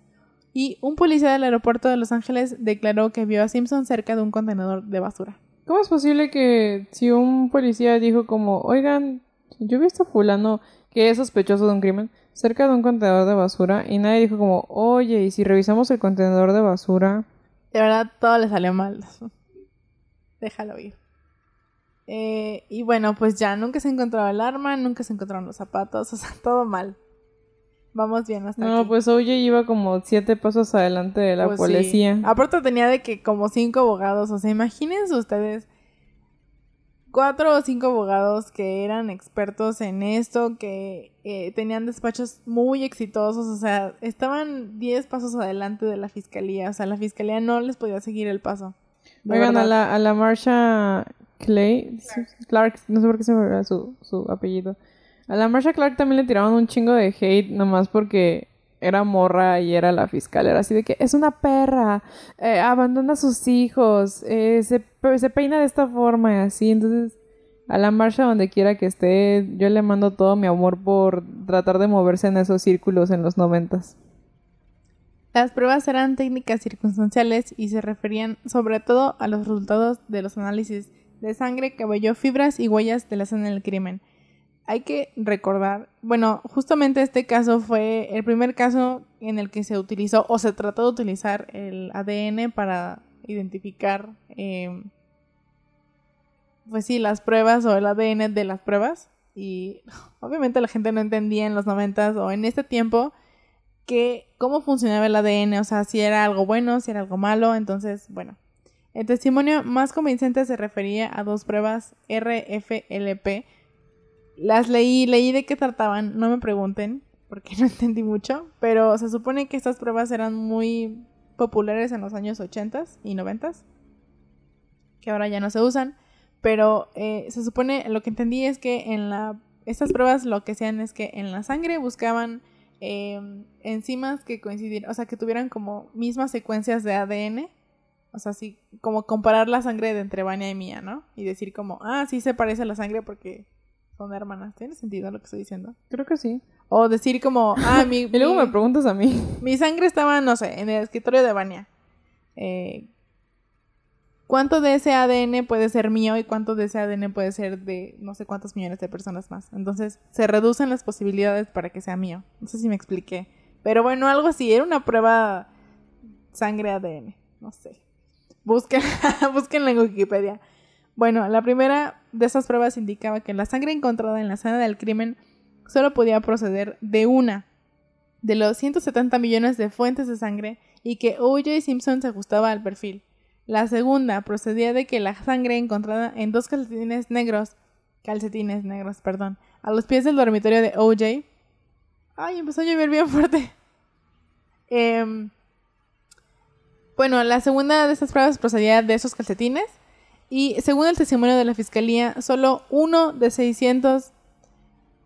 Speaker 1: Y un policía del aeropuerto de Los Ángeles declaró que vio a Simpson cerca de un contenedor de basura.
Speaker 2: ¿Cómo es posible que si un policía dijo como, oigan, yo he visto a fulano que es sospechoso de un crimen, cerca de un contenedor de basura y nadie dijo como, oye, ¿y si revisamos el contenedor de basura?
Speaker 1: De verdad, todo le salió mal. déjalo ir. Eh, y bueno, pues ya nunca se encontró el arma, nunca se encontraron los zapatos, o sea, todo mal. Vamos bien hasta
Speaker 2: no, pues Oye iba como siete pasos adelante de la pues policía.
Speaker 1: Aparte tenía de que como cinco abogados, o sea, imagínense ustedes cuatro o cinco abogados que eran expertos en esto, que eh, tenían despachos muy exitosos, o sea, estaban diez pasos adelante de la fiscalía, o sea, la fiscalía no les podía seguir el paso.
Speaker 2: Oigan, a la, a la Marsha Clay, Clark. no sé por qué se me su, su apellido. A la Marsha Clark también le tiraban un chingo de hate, nomás porque era morra y era la fiscal. Era así de que es una perra, eh, abandona a sus hijos, eh, se, se, peina de esta forma y así. Entonces, a la marcha donde quiera que esté, yo le mando todo mi amor por tratar de moverse en esos círculos en los noventas.
Speaker 1: Las pruebas eran técnicas circunstanciales y se referían sobre todo a los resultados de los análisis de sangre, cabello, fibras y huellas de la escena del crimen hay que recordar, bueno, justamente este caso fue el primer caso en el que se utilizó o se trató de utilizar el ADN para identificar, em, pues sí, las pruebas o el ADN de las pruebas. Y obviamente la gente no entendía en los noventas o en este tiempo que cómo funcionaba el ADN, o sea, si era algo bueno, si era algo malo. Entonces, bueno, el testimonio más convincente se refería a dos pruebas RFLP las leí, leí de qué trataban, no me pregunten, porque no entendí mucho, pero se supone que estas pruebas eran muy populares en los años 80 y 90, que ahora ya no se usan, pero eh, se supone, lo que entendí es que en la, estas pruebas lo que hacían es que en la sangre buscaban em, enzimas que coincidieran, o sea, que tuvieran como mismas secuencias de ADN, o sea, así como comparar la sangre de entre Vania y mía, ¿no? Y decir como, ah, sí se parece a la sangre porque son hermanas. ¿Tiene sentido lo que estoy diciendo?
Speaker 2: Creo que sí.
Speaker 1: O decir como, ah, mi...
Speaker 2: y luego me preguntas a mí.
Speaker 1: Mi sangre estaba, no sé, en el escritorio de Vania. Eh, ¿Cuánto de ese ADN puede ser mío y cuánto de ese ADN puede ser de no sé cuántos millones de personas más? Entonces, se reducen las posibilidades para que sea mío. No sé si me expliqué. Pero bueno, algo así. Era una prueba sangre ADN. No sé. Busquen, búsquenla en Wikipedia. Bueno, la primera de esas pruebas indicaba que la sangre encontrada en la escena del crimen solo podía proceder de una de los 170 millones de fuentes de sangre y que O.J. Simpson se ajustaba al perfil. La segunda procedía de que la sangre encontrada en dos calcetines negros, calcetines negros, perdón, a los pies del dormitorio de O.J. Ay, empezó a llover bien fuerte. Em, bueno, la segunda de estas pruebas procedía de esos calcetines y según el testimonio de la fiscalía, solo uno de 600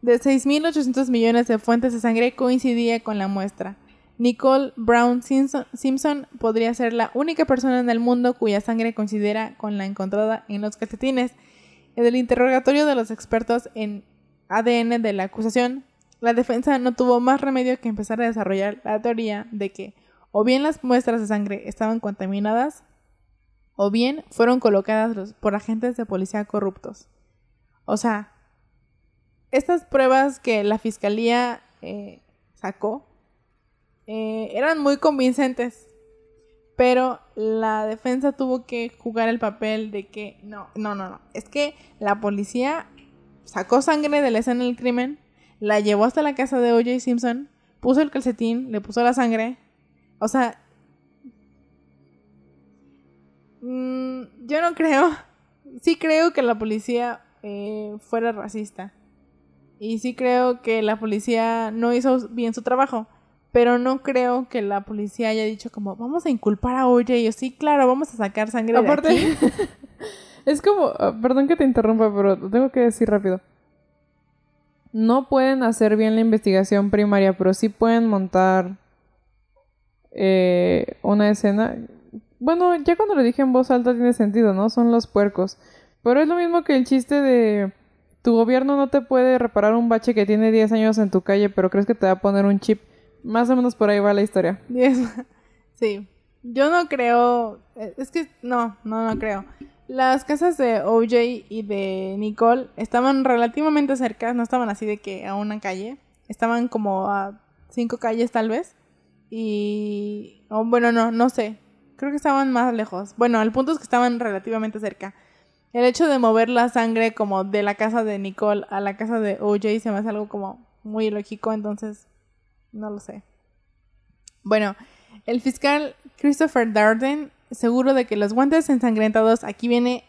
Speaker 1: de 6.800 millones de fuentes de sangre coincidía con la muestra. Nicole Brown Simpson podría ser la única persona en el mundo cuya sangre coincidiera con la encontrada en los calcetines. En el interrogatorio de los expertos en ADN de la acusación, la defensa no tuvo más remedio que empezar a desarrollar la teoría de que o bien las muestras de sangre estaban contaminadas o bien fueron colocadas por agentes de policía corruptos. O sea, estas pruebas que la fiscalía eh, sacó eh, eran muy convincentes, pero la defensa tuvo que jugar el papel de que no, no, no, no, es que la policía sacó sangre de la escena del crimen, la llevó hasta la casa de O.J. Simpson, puso el calcetín, le puso la sangre, o sea, Mm, yo no creo. Sí creo que la policía eh, fuera racista. Y sí creo que la policía no hizo bien su trabajo. Pero no creo que la policía haya dicho como, vamos a inculpar a Oye. yo, sí, claro, vamos a sacar sangre Aparte, de aquí.
Speaker 2: es como, ah, perdón que te interrumpa, pero lo tengo que decir rápido. No pueden hacer bien la investigación primaria, pero sí pueden montar eh, una escena bueno, ya cuando lo dije en voz alta tiene sentido, ¿no? Son los puercos. Pero es lo mismo que el chiste de tu gobierno no te puede reparar un bache que tiene 10 años en tu calle, pero crees que te va a poner un chip. Más o menos por ahí va la historia.
Speaker 1: Sí. Yo no creo. Eh, es que no, no, no creo. Las casas de OJ y de Nicole estaban relativamente cerca, no estaban así de que a una calle. Estaban como a cinco calles tal vez. Y. bueno, no, no sé. Creo que estaban más lejos. Bueno, el punto es que estaban relativamente cerca. el hecho de mover la sangre como de la casa de Nicole a la casa de OJ se me hace algo como muy lógico, entonces no lo sé. Bueno, el fiscal Christopher Darden, seguro de que los guantes ensangrentados, aquí viene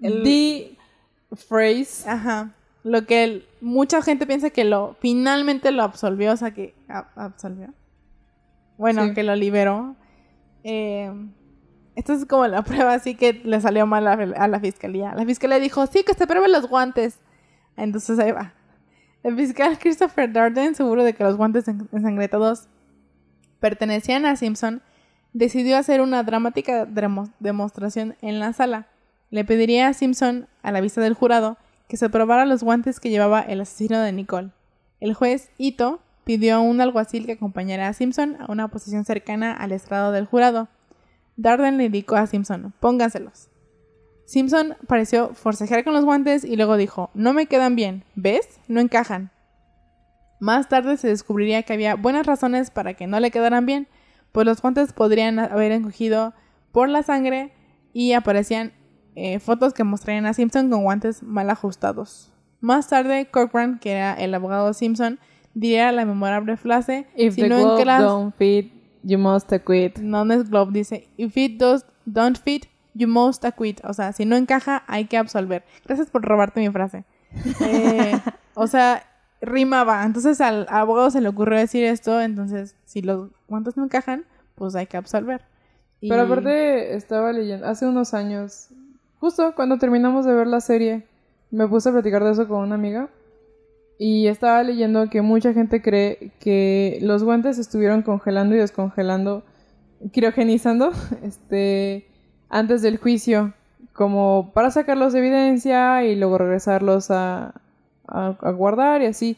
Speaker 2: el... The phrase.
Speaker 1: Ajá. Lo que mucha gente piensa que lo finalmente lo absolvió, o sea que absolvió. Bueno, que lo liberó. Eh, esto es como la prueba así que le salió mal a, la fiscalía. La fiscalía dijo, sí, que se prueben los guantes. Entonces ahí va. El fiscal Christopher Darden, seguro de que los guantes ensangrentados pertenecían a Simpson, decidió hacer una dramática demostración en la sala. Le pediría a Simpson, a la vista del jurado, que se probara los guantes que llevaba el asesino de Nicole. El juez Ito pidió a un alguacil que acompañara a Simpson a una posición cercana al estrado del jurado. Darden le indicó a Simpson, póngaselos. Simpson pareció forcejear con los guantes y luego dijo, no me quedan bien, ¿ves? No encajan. Más tarde se descubriría que había buenas razones para que no le quedaran bien, pues los guantes podrían haber encogido por la sangre y aparecían eh, fotos que mostrarían a Simpson con guantes mal ajustados. Más tarde, Cochran, que era el abogado de Simpson, diría la memorable frase:
Speaker 2: If the no glove don't fit, you must acquit.
Speaker 1: No, no es glove, dice: If it does, don't fit, you must acquit. O sea, si no encaja, hay que absolver. Gracias por robarte mi frase. Eh, o sea, rimaba. Entonces al abogado se le ocurrió decir esto. Entonces, si los guantes no encajan, pues hay que absolver.
Speaker 2: Pero aparte, estaba leyendo, hace unos años, justo cuando terminamos de ver la serie, me puse a platicar de eso con una amiga. Y estaba leyendo que mucha gente cree que los guantes estuvieron congelando y descongelando, criogenizando, este, antes del juicio, como para sacarlos de evidencia y luego regresarlos a, a, guardar y así.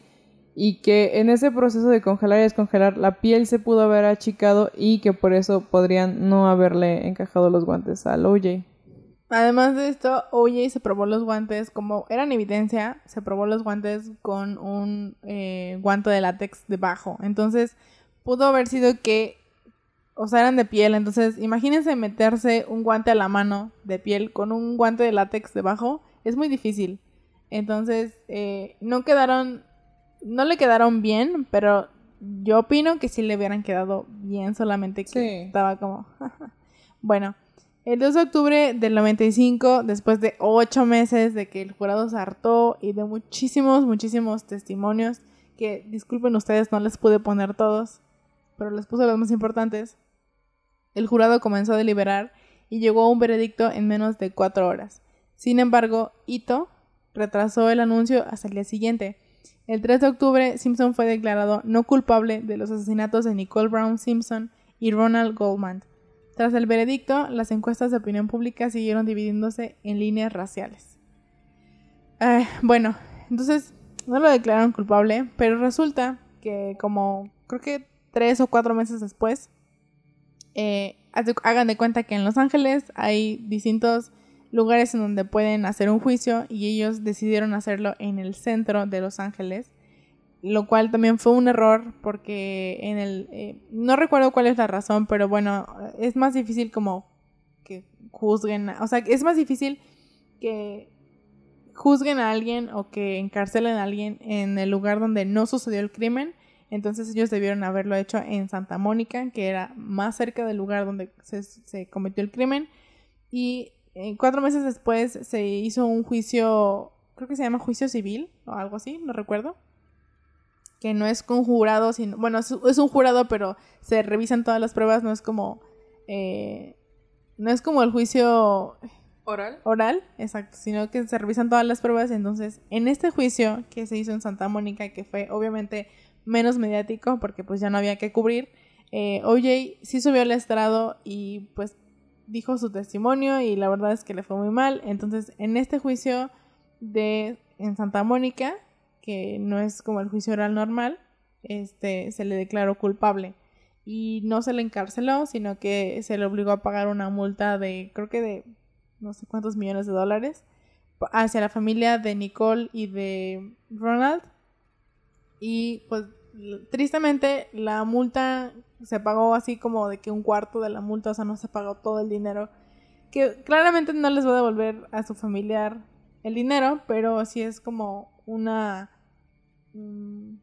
Speaker 2: Y que en ese proceso de congelar y descongelar la piel se pudo haber achicado y que por eso podrían no haberle encajado los guantes al OJ.
Speaker 1: Además de esto, OJ se probó los guantes, como eran evidencia, se probó los guantes con un eh, guante de látex debajo. Entonces, pudo haber sido que, o sea, eran de piel. Entonces, imagínense meterse un guante a la mano de piel con un guante de látex debajo. Es muy difícil. Entonces, eh, no quedaron, no le quedaron bien, pero yo opino que sí le hubieran quedado bien, solamente que estaba como... bueno. El 2 de octubre del 95, después de ocho meses de que el jurado se hartó y de muchísimos, muchísimos testimonios, que disculpen ustedes, no les pude poner todos, pero les puse los más importantes, el jurado comenzó a deliberar y llegó a un veredicto en menos de cuatro horas. Sin embargo, Ito retrasó el anuncio hasta el día siguiente. El 3 de octubre, Simpson fue declarado no culpable de los asesinatos de Nicole Brown Simpson y Ronald Goldman tras el veredicto, las encuestas de opinión pública siguieron dividiéndose en líneas raciales. Bueno, entonces no lo declararon culpable, pero resulta que como creo que tres o cuatro meses después, eh, hagan de cuenta que en Los Ángeles hay distintos lugares en donde pueden hacer un juicio y ellos decidieron hacerlo en el centro de Los Ángeles lo cual también fue un error porque en el eh, no recuerdo cuál es la razón pero bueno es más difícil como que juzguen o sea es más difícil que juzguen a alguien o que encarcelen a alguien en el lugar donde no sucedió el crimen entonces ellos debieron haberlo hecho en Santa Mónica que era más cerca del lugar donde se, se cometió el crimen y eh, cuatro meses después se hizo un juicio creo que se llama juicio civil o algo así no recuerdo que no es con jurado, sino, bueno, es, un jurado, pero se revisan todas las pruebas, no es como, eh, no es como el juicio
Speaker 2: oral.
Speaker 1: Oral, exacto, sino que se revisan todas las pruebas. Entonces, en este juicio que se hizo en Santa Mónica, que fue obviamente menos mediático, porque pues ya no había que cubrir, eh, OJ sí subió al estrado y pues dijo su testimonio y la verdad es que le fue muy mal. Entonces, en este juicio de en Santa Mónica, que no es como el juicio oral normal, este, se le declaró culpable. Y no se le encarceló, sino que se le obligó a pagar una multa de, creo que de no sé cuántos millones de dólares, hacia la familia de Nicole y de Ronald. Y pues tristemente la multa se pagó así como de que un cuarto de la multa, o sea, no se pagó todo el dinero que claramente no les va a devolver a su familiar el dinero, pero sí es como una mm,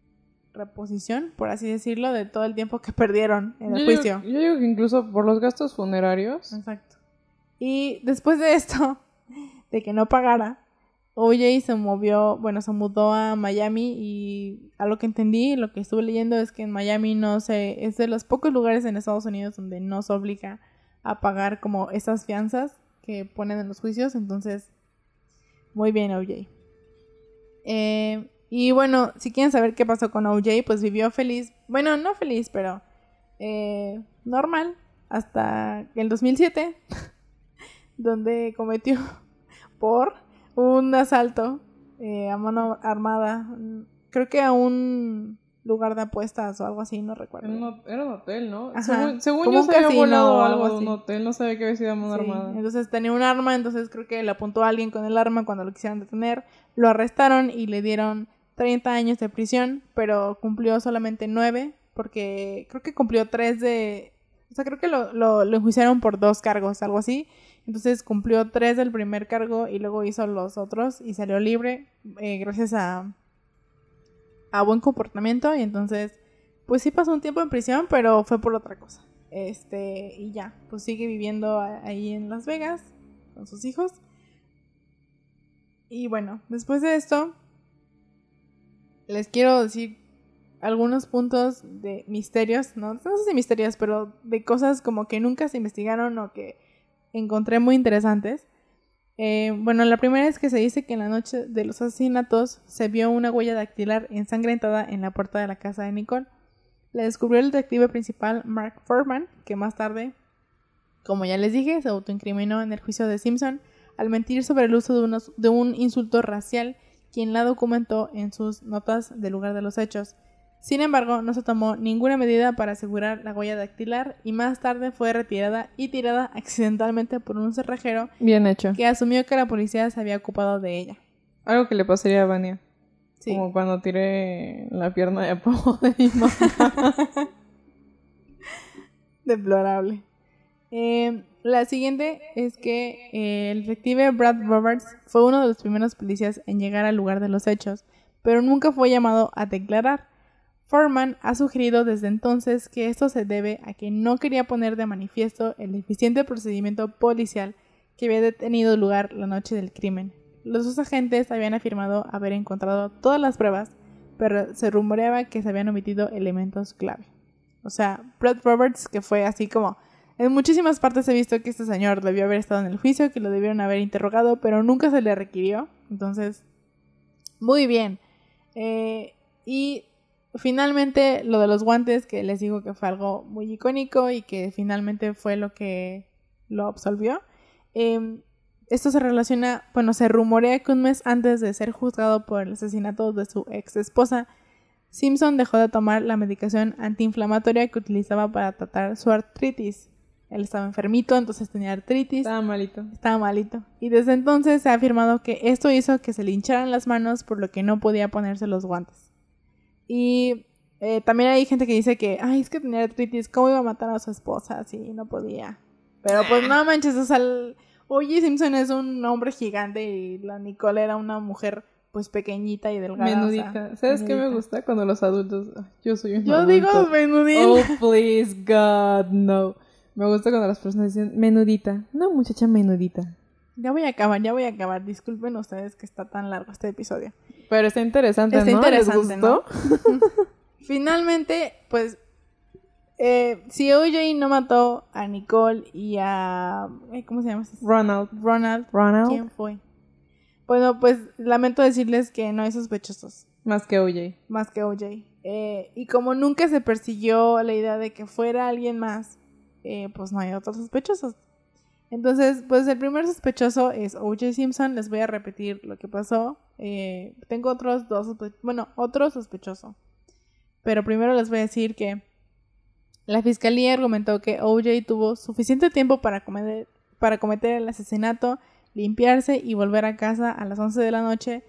Speaker 1: reposición, por así decirlo, de todo el tiempo que perdieron en el juicio.
Speaker 2: yo digo que incluso por los gastos funerarios.
Speaker 1: Exacto. Y después de esto, de que no pagara, OJ se movió, bueno, se mudó a Miami y a lo que entendí, lo que estuve leyendo es que en Miami no se, es de los pocos lugares en Estados Unidos donde no se obliga a pagar como esas fianzas que ponen en los juicios, entonces, muy bien OJ. Eh, y bueno, si quieren saber qué pasó con OJ, pues vivió feliz, bueno, no feliz, pero eh, normal, hasta el 2007, donde cometió por un asalto eh, a mano armada. Creo que a un lugar de apuestas o algo así, no recuerdo.
Speaker 2: Era un, hotel, ¿no? Según, yo se había volado algo de un hotel, no sabía que había sido a mano armada.
Speaker 1: Entonces tenía un arma, entonces creo que le apuntó a alguien con el arma cuando lo quisieron detener. Lo arrestaron y le dieron 30 años de prisión, pero cumplió solamente 9 porque creo que cumplió 3 de... O sea, creo que lo, lo, lo enjuiciaron por dos cargos, algo así. Entonces cumplió tres del primer cargo y luego hizo los otros y salió libre eh, gracias a, a buen comportamiento. Y entonces, pues sí pasó un tiempo en prisión, pero fue por otra cosa. Este, y ya, pues sigue viviendo ahí en Las Vegas con sus hijos. Y bueno, después de esto, les quiero decir algunos puntos de misterios, no, no sé si misterios, pero de cosas como que nunca se investigaron o que encontré muy interesantes. Eh, bueno, la primera es que se dice que en la noche de los asesinatos se vio una huella dactilar ensangrentada en la puerta de la casa de Nicole. La descubrió el detective principal Mark Furman, que más tarde, como ya les dije, se autoincriminó en el juicio de Simpson al mentir sobre el uso de, de un insulto racial, quien la documentó en sus notas del lugar de los hechos. Sin embargo, no se tomó ninguna medida para asegurar la huella dactilar y más tarde fue retirada y tirada accidentalmente por un cerrajero
Speaker 2: Bien hecho.
Speaker 1: que asumió que la policía se había ocupado de ella.
Speaker 2: Algo que le pasaría a Vania. Sí. Como cuando tiré la pierna de apoyo de mi mamá.
Speaker 1: Deplorable. Eh, la siguiente es que eh, el detective Brad Roberts fue uno de los primeros policías en llegar al lugar de los hechos, pero nunca fue llamado a declarar. Foreman ha sugerido desde entonces que esto se debe a que no quería poner de manifiesto el eficiente procedimiento policial que había detenido lugar la noche del crimen. Los dos agentes habían afirmado haber encontrado todas las pruebas, pero se rumoreaba que se habían omitido elementos clave. O sea, Brad Roberts, que fue así como... En muchísimas partes he visto que este señor debió haber estado en el juicio, que lo debieron haber interrogado, pero nunca se le requirió. Entonces, muy bien. Eh, y finalmente lo de los guantes, que les digo que fue algo muy icónico y que finalmente fue lo que lo absolvió. Em, esto se relaciona, bueno, se rumorea que un mes antes de ser juzgado por el asesinato de su ex esposa, Simpson dejó de tomar la medicación antiinflamatoria que utilizaba para tratar su artritis. Él estaba enfermito, entonces tenía artritis.
Speaker 2: Estaba malito.
Speaker 1: Estaba malito. Y desde entonces se ha afirmado que esto hizo que se le hincharan las manos por lo que no podía ponerse los guantes. Y eh, también hay gente que dice que, ay, es que tenía artritis, ¿cómo iba a matar a su esposa si no podía? Pero pues no manches, o sea, Oye Simpson es un hombre gigante y la Nicole era una mujer pues pequeñita y delgada.
Speaker 2: Menudita. ¿Sabes qué me gusta cuando los adultos... Yo soy un
Speaker 1: Yo digo menudita.
Speaker 2: Oh, please, God, no. Me gusta cuando las personas dicen menudita. No, muchacha menudita.
Speaker 1: Ya voy a acabar, ya voy a acabar. Disculpen ustedes que está tan largo este episodio.
Speaker 2: Pero está interesante, está interesante, ¿no?
Speaker 1: Finalmente, pues, eh, si OJ no mató a Nicole y a... ¿Cómo se llama?
Speaker 2: Ronald.
Speaker 1: Ronald.
Speaker 2: Ronald.
Speaker 1: ¿Quién fue? Bueno, pues lamento decirles que no hay sospechosos.
Speaker 2: Más que OJ.
Speaker 1: Más que OJ. Eh, y como nunca se persiguió la idea de que fuera alguien más, eh, pues no hay otros sospechosos. Entonces, pues el primer sospechoso es O.J. Simpson. Les voy a repetir lo que pasó. Eh, tengo otros dos, bueno, otro sospechoso. Pero primero les voy a decir que la fiscalía argumentó que O.J. tuvo suficiente tiempo para cometer, para cometer el asesinato, limpiarse y volver a casa a las 11 de la noche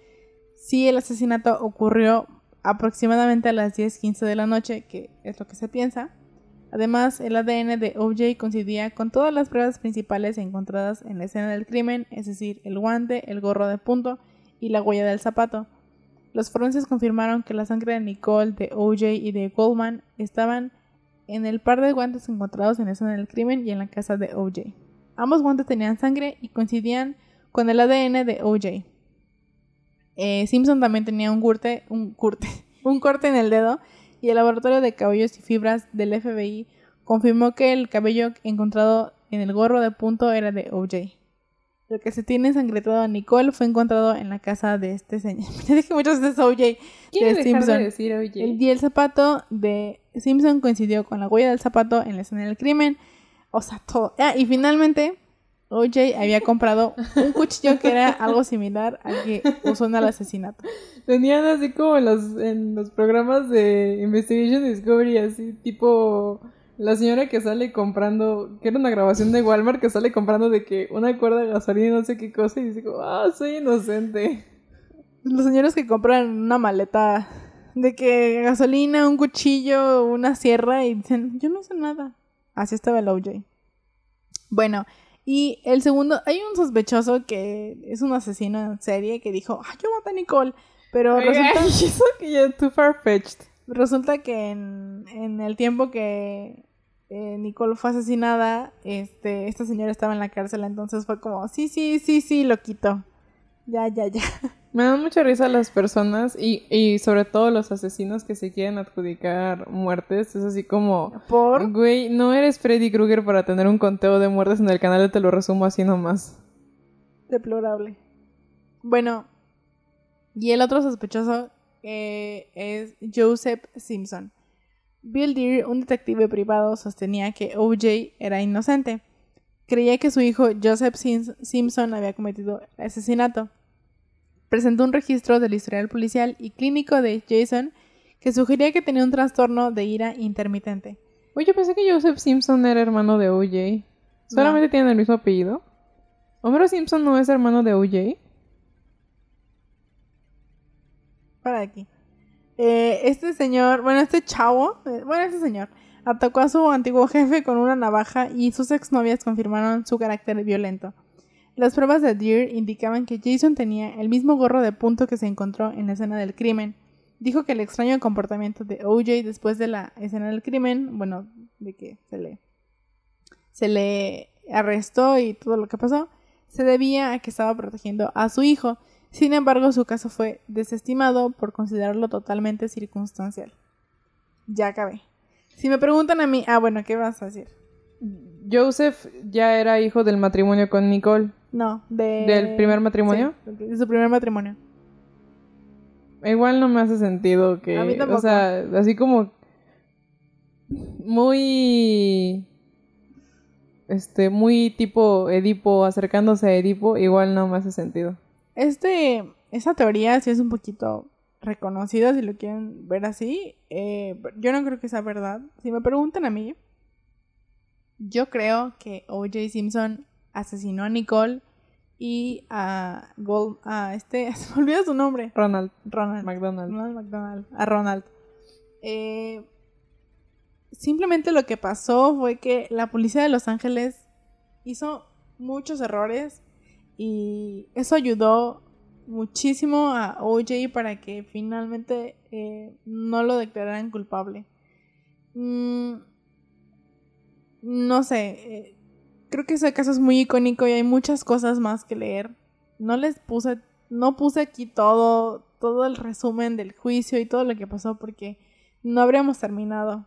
Speaker 1: si el asesinato ocurrió aproximadamente a las 10:15 de la noche, que es lo que se piensa. Además, el ADN de OJ coincidía con todas las pruebas principales encontradas en la escena del crimen, es decir, el guante, el gorro de punto y la huella del zapato. Los forenses confirmaron que la sangre de Nicole, de OJ y de Goldman estaban en el par de guantes encontrados en la escena del crimen y en la casa de OJ. Ambos guantes tenían sangre y coincidían con el ADN de OJ. Eh, Simpson también tenía un, un corte en el dedo y el laboratorio de cabellos y fibras del FBI confirmó que el cabello encontrado en el gorro de punto era de OJ. Lo que se tiene ensangretado a Nicole fue encontrado en la casa de este señor. Me dije muchas veces OJ de Simpson.
Speaker 2: decir OJ?
Speaker 1: y el zapato de Simpson coincidió con la huella del zapato en la escena del crimen. O sea, todo. Ah, y finalmente, OJ había comprado un cuchillo que era algo similar al que usó en el asesinato.
Speaker 2: Tenían así como en los, en los programas de Investigation Discovery, así tipo la señora que sale comprando, que era una grabación de Walmart, que sale comprando de que una cuerda de gasolina y no sé qué cosa, y dice, ah, soy inocente.
Speaker 1: Los señores que compran una maleta de que gasolina, un cuchillo, una sierra, y dicen, yo no sé nada. Así estaba el OJ. Bueno, y el segundo, hay un sospechoso que es un asesino en serie que dijo, ah, yo maté a Nicole. Pero resulta
Speaker 2: que ya too far-fetched.
Speaker 1: Resulta que en, en el tiempo que eh, Nicole fue asesinada, este, esta señora estaba en la cárcel, entonces fue como, sí, sí, sí, sí, lo quito. Ya, ya, ya.
Speaker 2: Me dan mucha risa las personas y, y sobre todo los asesinos que se quieren adjudicar muertes. Es así como,
Speaker 1: ¿Por?
Speaker 2: güey, no eres Freddy Krueger para tener un conteo de muertes en el canal, te lo resumo así nomás.
Speaker 1: Deplorable. Bueno, y el otro sospechoso eh, es Joseph Simpson. Bill Deere, un detective privado, sostenía que OJ era inocente. Creía que su hijo Joseph Simpson había cometido el asesinato. Presentó un registro del historial policial y clínico de Jason que sugería que tenía un trastorno de ira intermitente.
Speaker 2: Oye, pensé que Joseph Simpson era hermano de OJ. ¿Solamente tienen el mismo apellido? ¿Homero Simpson no es hermano de OJ?
Speaker 1: Para aquí. Eh, este señor, bueno, este chavo, eh, bueno, este señor, atacó a su antiguo jefe con una navaja y sus exnovias confirmaron su carácter violento. Las pruebas de Deere indicaban que Jason tenía el mismo gorro de punto que se encontró en la escena del crimen. Dijo que el extraño comportamiento de OJ después de la escena del crimen, bueno, de que se le, se le arrestó y todo lo que pasó, se debía a que estaba protegiendo a su hijo sin embargo, su caso fue desestimado por considerarlo totalmente circunstancial. Ya acabé. Si me preguntan a mí, ah, bueno, ¿qué vas a decir?
Speaker 2: Joseph ya era hijo del matrimonio con Nicole.
Speaker 1: No, de...
Speaker 2: ¿Del primer matrimonio?
Speaker 1: Sí, de su primer matrimonio.
Speaker 2: Igual no me hace sentido que... O sea, así como... Muy... Este, muy tipo Edipo acercándose a Edipo, igual no me hace sentido.
Speaker 1: Este, esa teoría sí es un poquito reconocida, si lo quieren ver así. Eh, yo no creo que sea verdad. Si me preguntan a mí, yo creo que O.J. Simpson asesinó a Nicole y a Gold, a este, se me olvida su nombre.
Speaker 2: Ronald.
Speaker 1: Ronald.
Speaker 2: McDonald.
Speaker 1: Ronald McDonald. A Ronald. Eh, simplemente lo que pasó fue que la policía de Los Ángeles hizo muchos errores y eso ayudó muchísimo a OJ para que finalmente eh, no lo declararan culpable. Mm, no sé, eh, creo que ese caso es muy icónico y hay muchas cosas más que leer. No les puse, no puse aquí todo, todo el resumen del juicio y todo lo que pasó porque no habríamos terminado.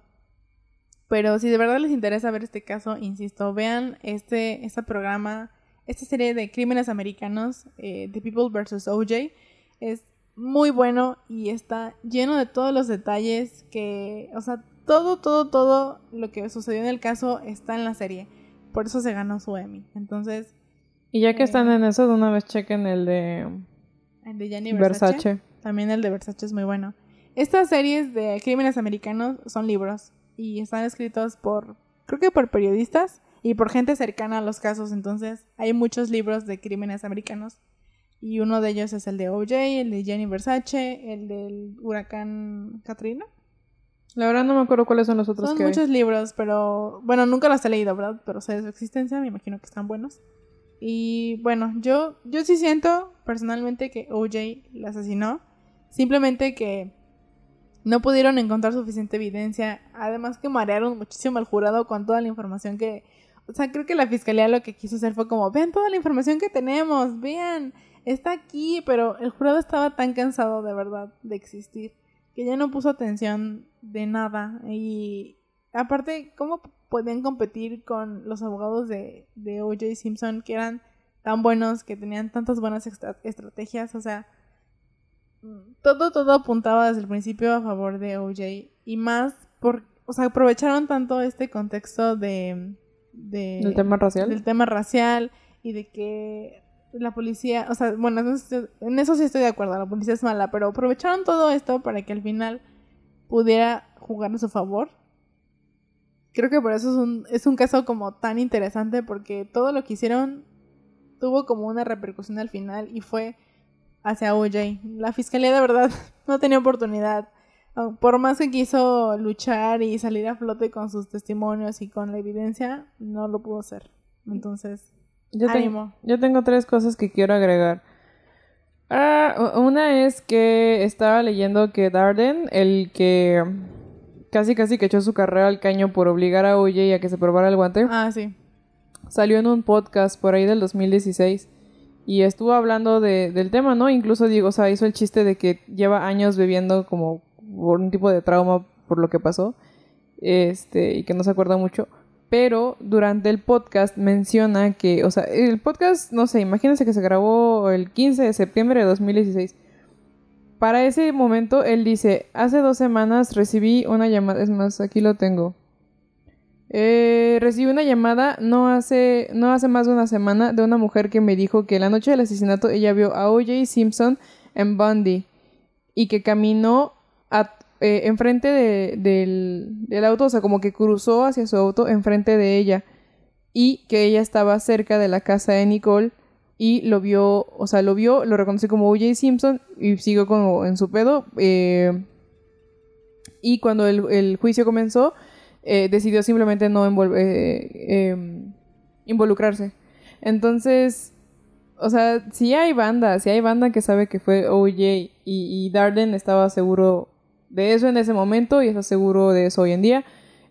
Speaker 1: Pero si de verdad les interesa ver este caso, insisto, vean este, este programa esta serie de crímenes americanos, eh, The People vs. OJ, es muy bueno y está lleno de todos los detalles que, o sea, todo, todo, todo lo que sucedió en el caso está en la serie. Por eso se ganó su Emmy. Entonces...
Speaker 2: Y ya que están eh, en eso, de una vez chequen el de...
Speaker 1: El de Gianni Versace. También el de Versace es muy bueno. Estas series de crímenes americanos son libros y están escritos por, creo que por periodistas y por gente cercana a los casos. Entonces, hay muchos libros de crímenes americanos. Y uno de ellos es el de OJ, el de Jenny Versace, el del huracán Katrina.
Speaker 2: La verdad no me acuerdo cuáles son los otros
Speaker 1: son muchos libros, pero bueno, nunca los he leído, ¿verdad? Pero sé de su existencia, me imagino que están buenos. Y bueno, yo, yo sí siento personalmente que OJ la asesinó. Simplemente que no pudieron encontrar suficiente evidencia. Además que marearon muchísimo al jurado con toda la información que... O sea, creo que la fiscalía lo que quiso hacer fue como, vean toda la información que tenemos, vean, está aquí, pero el jurado estaba tan cansado de verdad de existir que ya no puso atención de nada. Y aparte, ¿cómo podían competir con los abogados de, de OJ Simpson que eran tan buenos, que tenían tantas buenas estrategias? O sea, todo, todo apuntaba desde el principio a favor de OJ. Y más por, o sea, aprovecharon tanto este contexto de... de
Speaker 2: ¿El tema racial?
Speaker 1: Del tema racial y de que la policía, o sea, bueno, en eso sí estoy de acuerdo, la policía es mala, pero aprovecharon todo esto para que al final pudiera jugar a su favor. Creo que por eso es un, es un caso como tan interesante porque todo lo que hicieron tuvo como una repercusión al final y fue hacia OJ. La fiscalía de verdad no tenía oportunidad. Por más que quiso luchar y salir a flote con sus testimonios y con la evidencia, no lo pudo hacer. Entonces,
Speaker 2: yo, tengo, yo tengo tres cosas que quiero agregar. Ah, una es que estaba leyendo que Darden, el que casi casi que echó su carrera al caño por obligar a OJ a que se probara el guante.
Speaker 1: Ah, sí.
Speaker 2: Salió en un podcast por ahí del 2016 y estuvo hablando de, del tema, ¿no? Incluso digo, o sea, hizo el chiste de que lleva años bebiendo como por un tipo de trauma por lo que pasó. Este, y que no se acuerda mucho pero durante el podcast menciona que, o sea, el podcast, no sé, imagínense que se grabó el 15 de septiembre de 2016. Para ese momento, él dice, hace dos semanas recibí una llamada, es más, aquí lo tengo. Eh, recibí una llamada no hace, no hace más de una semana de una mujer que me dijo que la noche del asesinato ella vio a OJ Simpson en Bundy y que caminó a eh, enfrente de, del, auto, o sea, como que cruzó hacia su auto enfrente de ella y que ella estaba cerca de la casa de Nicole y lo vio, o sea, lo vio, lo reconoció como O.J. Simpson y siguió como en su pedo. Eh, y cuando el, juicio comenzó, eh, decidió simplemente no em, involucrarse. Entonces, o sea, si hay banda, si hay banda que sabe que fue OJ y, y Darden estaba seguro de eso en ese momento y está seguro de eso hoy en día.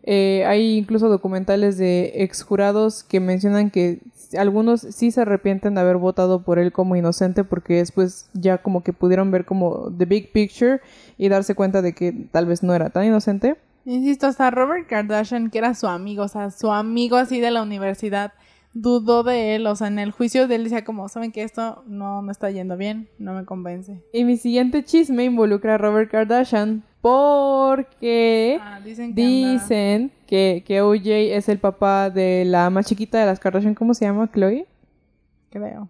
Speaker 2: Eh, hay incluso documentales de exjurados que mencionan que algunos sí se arrepienten de haber votado por él como inocente porque después ya como que pudieron ver como the big picture y darse cuenta de que tal vez no era tan inocente.
Speaker 1: Insisto, hasta Robert Kardashian, que era su amigo, o sea, su amigo así de la universidad, dudó de él, o sea, en el juicio de él decía como, ¿saben que esto no me está yendo bien? No me convence.
Speaker 2: Y mi siguiente chisme involucra a Robert Kardashian porque ah, dicen, que, que, OJ es el papá de la más chiquita de las Kardashian, ¿cómo se llama? Chloe.
Speaker 1: Creo.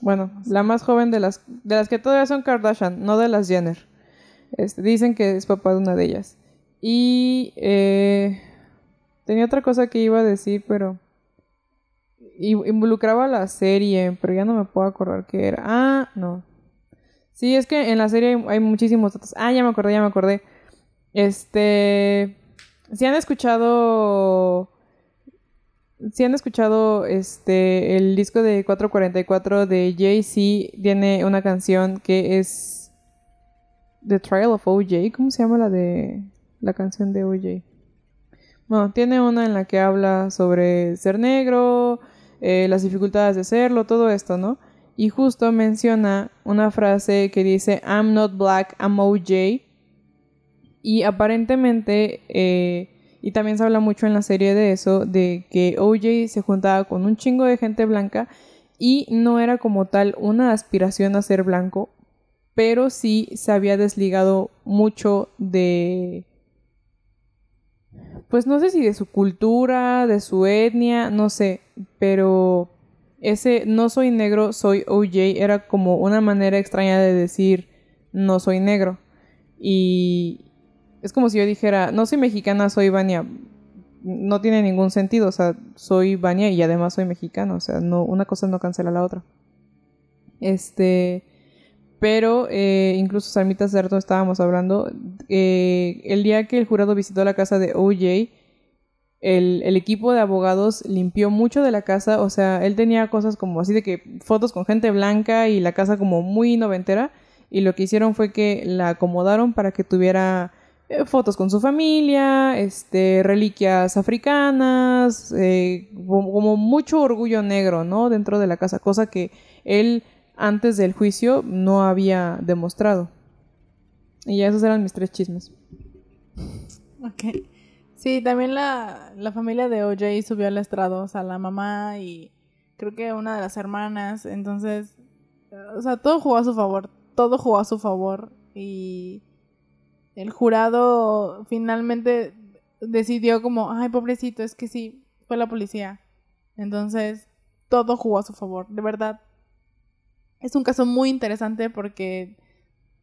Speaker 2: Bueno, la más joven de las, de las que todavía son Kardashian, no de las Jenner. Este, dicen que es papá de una de ellas. Y eh, tenía otra cosa que iba a decir, pero involucraba la serie, pero ya no me puedo acordar qué era. Ah, no. Sí, es que en la serie hay, muchísimos datos. Ah, ya me acordé, ya me acordé. Este. Si han escuchado. Si han escuchado este el disco de 444 de Jay-Z, tiene una canción que es The Trial of OJ. ¿Cómo se llama la de la canción de OJ? Bueno, tiene una en la que habla sobre ser negro, eh, las dificultades de serlo, todo esto, ¿no? Y justo menciona una frase que dice, I'm not black, I'm OJ. Y aparentemente, eh, y también se habla mucho en la serie de eso, de que OJ se juntaba con un chingo de gente blanca y no era como tal una aspiración a ser blanco, pero sí se había desligado mucho de pues no sé si de su cultura, de su etnia, no sé, pero ese no soy negro, soy OJ era como una manera extraña de decir no soy negro. Y es como si yo dijera, no soy mexicana, soy Vania. No tiene ningún sentido, o sea, soy Vania y además soy mexicano, o sea, no, una cosa no cancela la otra. Este, pero eh, incluso Sarmita Certo estábamos hablando, eh, el día que el jurado visitó la casa de OJ, el, el, equipo de abogados limpió mucho de la casa, o sea, él tenía cosas como así de que fotos con gente blanca y la casa como muy noventera, y lo que hicieron fue que la acomodaron para que tuviera eh, fotos con su familia, este, reliquias africanas, eh, como mucho orgullo negro, ¿no? Dentro de la casa, cosa que él antes del juicio no había demostrado. Y esos eran mis tres chismes.
Speaker 1: Ok. Sí, también la, la familia de OJ subió al estrado, o sea, la mamá y creo que una de las hermanas, entonces, o sea, todo jugó a su favor, todo jugó a su favor y el jurado finalmente decidió como, ay, pobrecito, es que sí, fue la policía. Entonces, todo jugó a su favor, de verdad. Es un caso muy interesante porque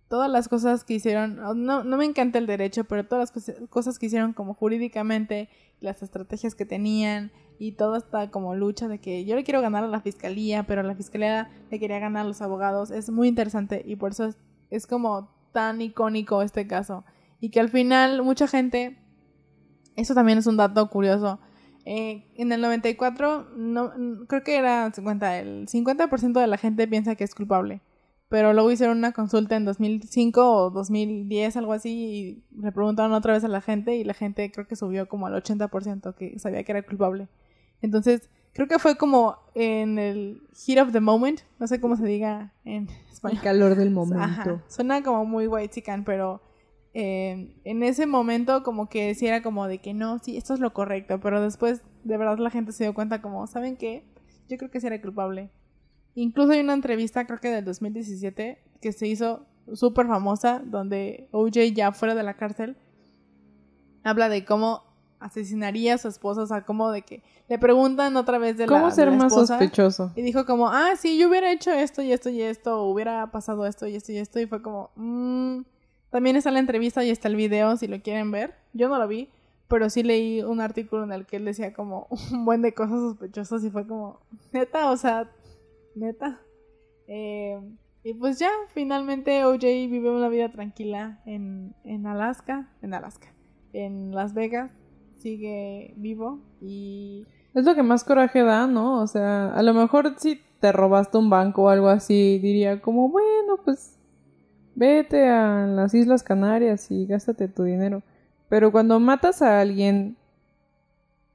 Speaker 1: todas las cosas que hicieron, no, me encanta el derecho, pero todas las cosas que hicieron como jurídicamente, las estrategias que tenían y toda esta como lucha de que yo le quiero ganar a la fiscalía, pero la fiscalía le quería ganar a los abogados, es muy interesante y por eso es, como tan icónico este caso. Y que al final mucha gente, eso también es un dato curioso, eh, en el 94, no, creo que era 50, el 50% de la gente piensa que es culpable pero luego hicieron una consulta en 2005 o 2010, algo así, y le preguntaron otra vez a la gente y la gente creo que subió como al 80% que sabía que era culpable. Entonces, creo que fue como en el heat of the moment, no sé cómo se diga en español.
Speaker 2: El calor del momento.
Speaker 1: Suena como muy white chican, pero eh, en ese momento como que sí era como de que no, sí, esto es lo correcto, pero después de verdad la gente se dio cuenta como, ¿saben qué? Yo creo que sí era culpable. Incluso hay una entrevista, creo que del 2017, que se hizo súper famosa, donde OJ ya fuera de la cárcel habla de cómo asesinaría a su esposa, o sea, como de que le preguntan otra vez de la
Speaker 2: ¿Cómo ser más sospechoso?
Speaker 1: Y dijo como, ah, sí, yo hubiera hecho esto y esto y esto, o hubiera pasado esto y esto y esto, y fue como, mmm. También está la entrevista y está el video, si lo quieren ver. Yo no lo vi, pero sí leí un artículo en el que él decía como un buen de cosas sospechosas y fue como, neta, o sea, neta. Eh, y pues ya, finalmente OJ vive una vida tranquila en, en Alaska, en Alaska, en Las Vegas, sigue vivo y...
Speaker 2: Es lo que más coraje da, ¿no? O sea, a lo mejor si te robaste un banco o algo así, diría como, bueno, pues vete a las Islas Canarias y gástate tu dinero. Pero cuando matas a alguien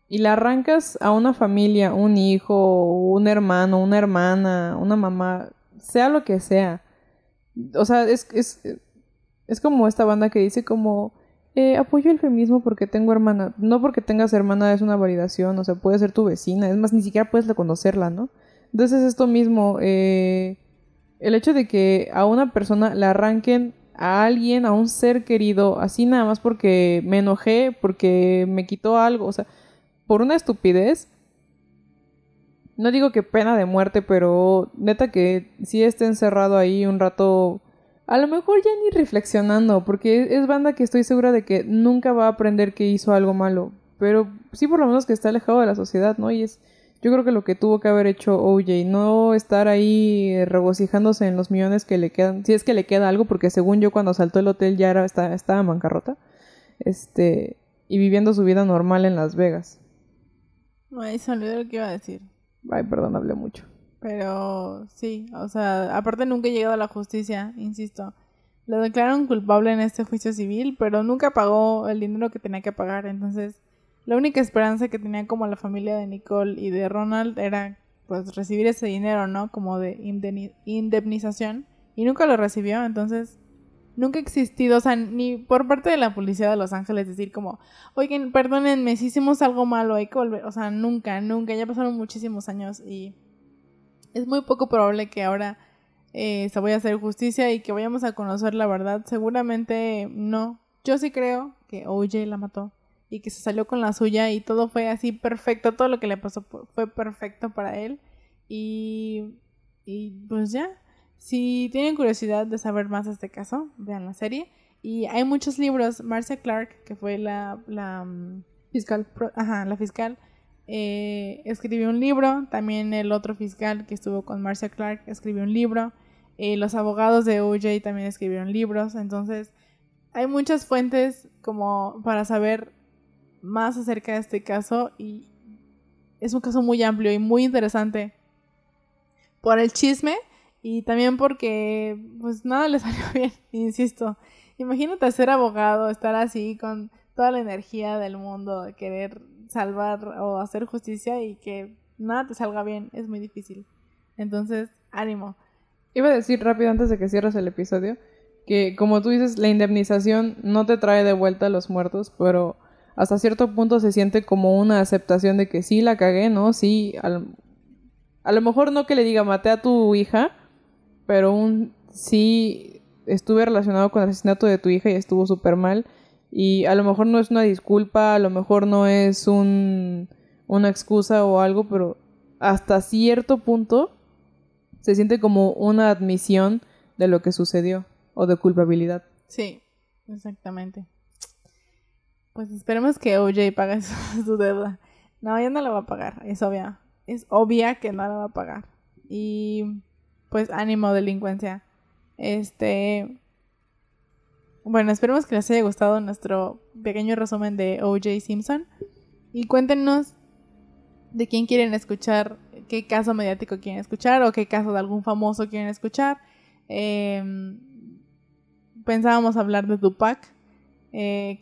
Speaker 2: y la arrancas a una familia, un hijo, un hermano, una hermana, una mamá, sea lo que sea. O sea, es, es, es como esta banda que dice como, eh, apoyo el feminismo porque tengo hermana. No porque tengas hermana es una validación, o sea, puede ser tu vecina, es más, ni siquiera puedes reconocerla, ¿no? Entonces esto mismo, eh, el hecho de que a una persona la arranquen a alguien, a un ser querido, así nada más porque me enojé, porque me quitó algo, o sea, por una estupidez. No digo que pena de muerte, pero neta que si esté encerrado ahí un rato, a lo mejor ya ni reflexionando, porque es banda que estoy segura de que nunca va a aprender que hizo algo malo, pero sí por lo menos que está alejado de la sociedad, ¿no? Y es, yo creo que lo que tuvo que haber hecho OJ, no estar ahí regocijándose en los millones que le quedan, si es que le queda algo, porque según yo cuando saltó el hotel ya era, estaba en bancarrota, este, y viviendo su vida normal en Las Vegas.
Speaker 1: Ay, se olvidó lo que iba a decir.
Speaker 2: Ay, perdón, hablé mucho.
Speaker 1: Pero sí, o sea, aparte nunca he llegado a la justicia, insisto. Lo declararon culpable en este juicio civil, pero nunca pagó el dinero que tenía que pagar. Entonces, la única esperanza que tenía como la familia de Nicole y de Ronald era pues recibir ese dinero, ¿no? Como de indemnización. Y nunca lo recibió, entonces nunca ha existido, o sea, ni por parte de la policía de Los Ángeles decir como, oigan, perdónenme, si hicimos algo malo, hay que volver, o sea, nunca, nunca, ya pasaron muchísimos años y es muy poco probable que ahora eh, se vaya a hacer justicia y que vayamos a conocer la verdad, seguramente no, yo sí creo que OJ la mató y que se salió con la suya y todo fue así perfecto, todo lo que le pasó fue perfecto para él y, y pues ya, si tienen curiosidad de saber más de este caso, vean la serie. Y hay muchos libros. Marcia Clark, que fue la, la mm,
Speaker 2: fiscal,
Speaker 1: ajá, la fiscal, eh, escribió un libro. También el otro fiscal que estuvo con Marcia Clark escribió un libro. Eh, los abogados de OJ también escribieron libros, entonces hay muchas fuentes como para saber más acerca de este caso y es un caso muy amplio y muy interesante por el chisme y también porque pues nada le salió bien, insisto. Imagínate ser abogado, estar así con toda la energía del mundo, querer salvar o hacer justicia y que nada te salga bien, es muy difícil. Entonces, ánimo.
Speaker 2: Iba a decir rápido antes de que cierres el episodio que como tú dices, la indemnización no te trae de vuelta a los muertos, pero hasta cierto punto se siente como una aceptación de que sí la cagué, ¿no? Sí, a lo mejor no que le diga maté a tu hija, pero un sí estuve relacionado con el asesinato de tu hija y estuvo súper mal. Y a lo mejor no es una disculpa, a lo mejor no es un, una excusa o algo, pero hasta cierto punto se siente como una admisión de lo que sucedió o de culpabilidad.
Speaker 1: Sí, exactamente. Pues esperemos que OJ pague su, deuda. No, ya no la va a pagar, es obvia. Es obvia que no la va a pagar. Y pues ánimo delincuencia. Este bueno, esperemos que les haya gustado nuestro pequeño resumen de OJ Simpson y cuéntenos de quién quieren escuchar, qué caso mediático quieren escuchar o qué caso de algún famoso quieren escuchar. Em, pensábamos hablar de Tupac, eh,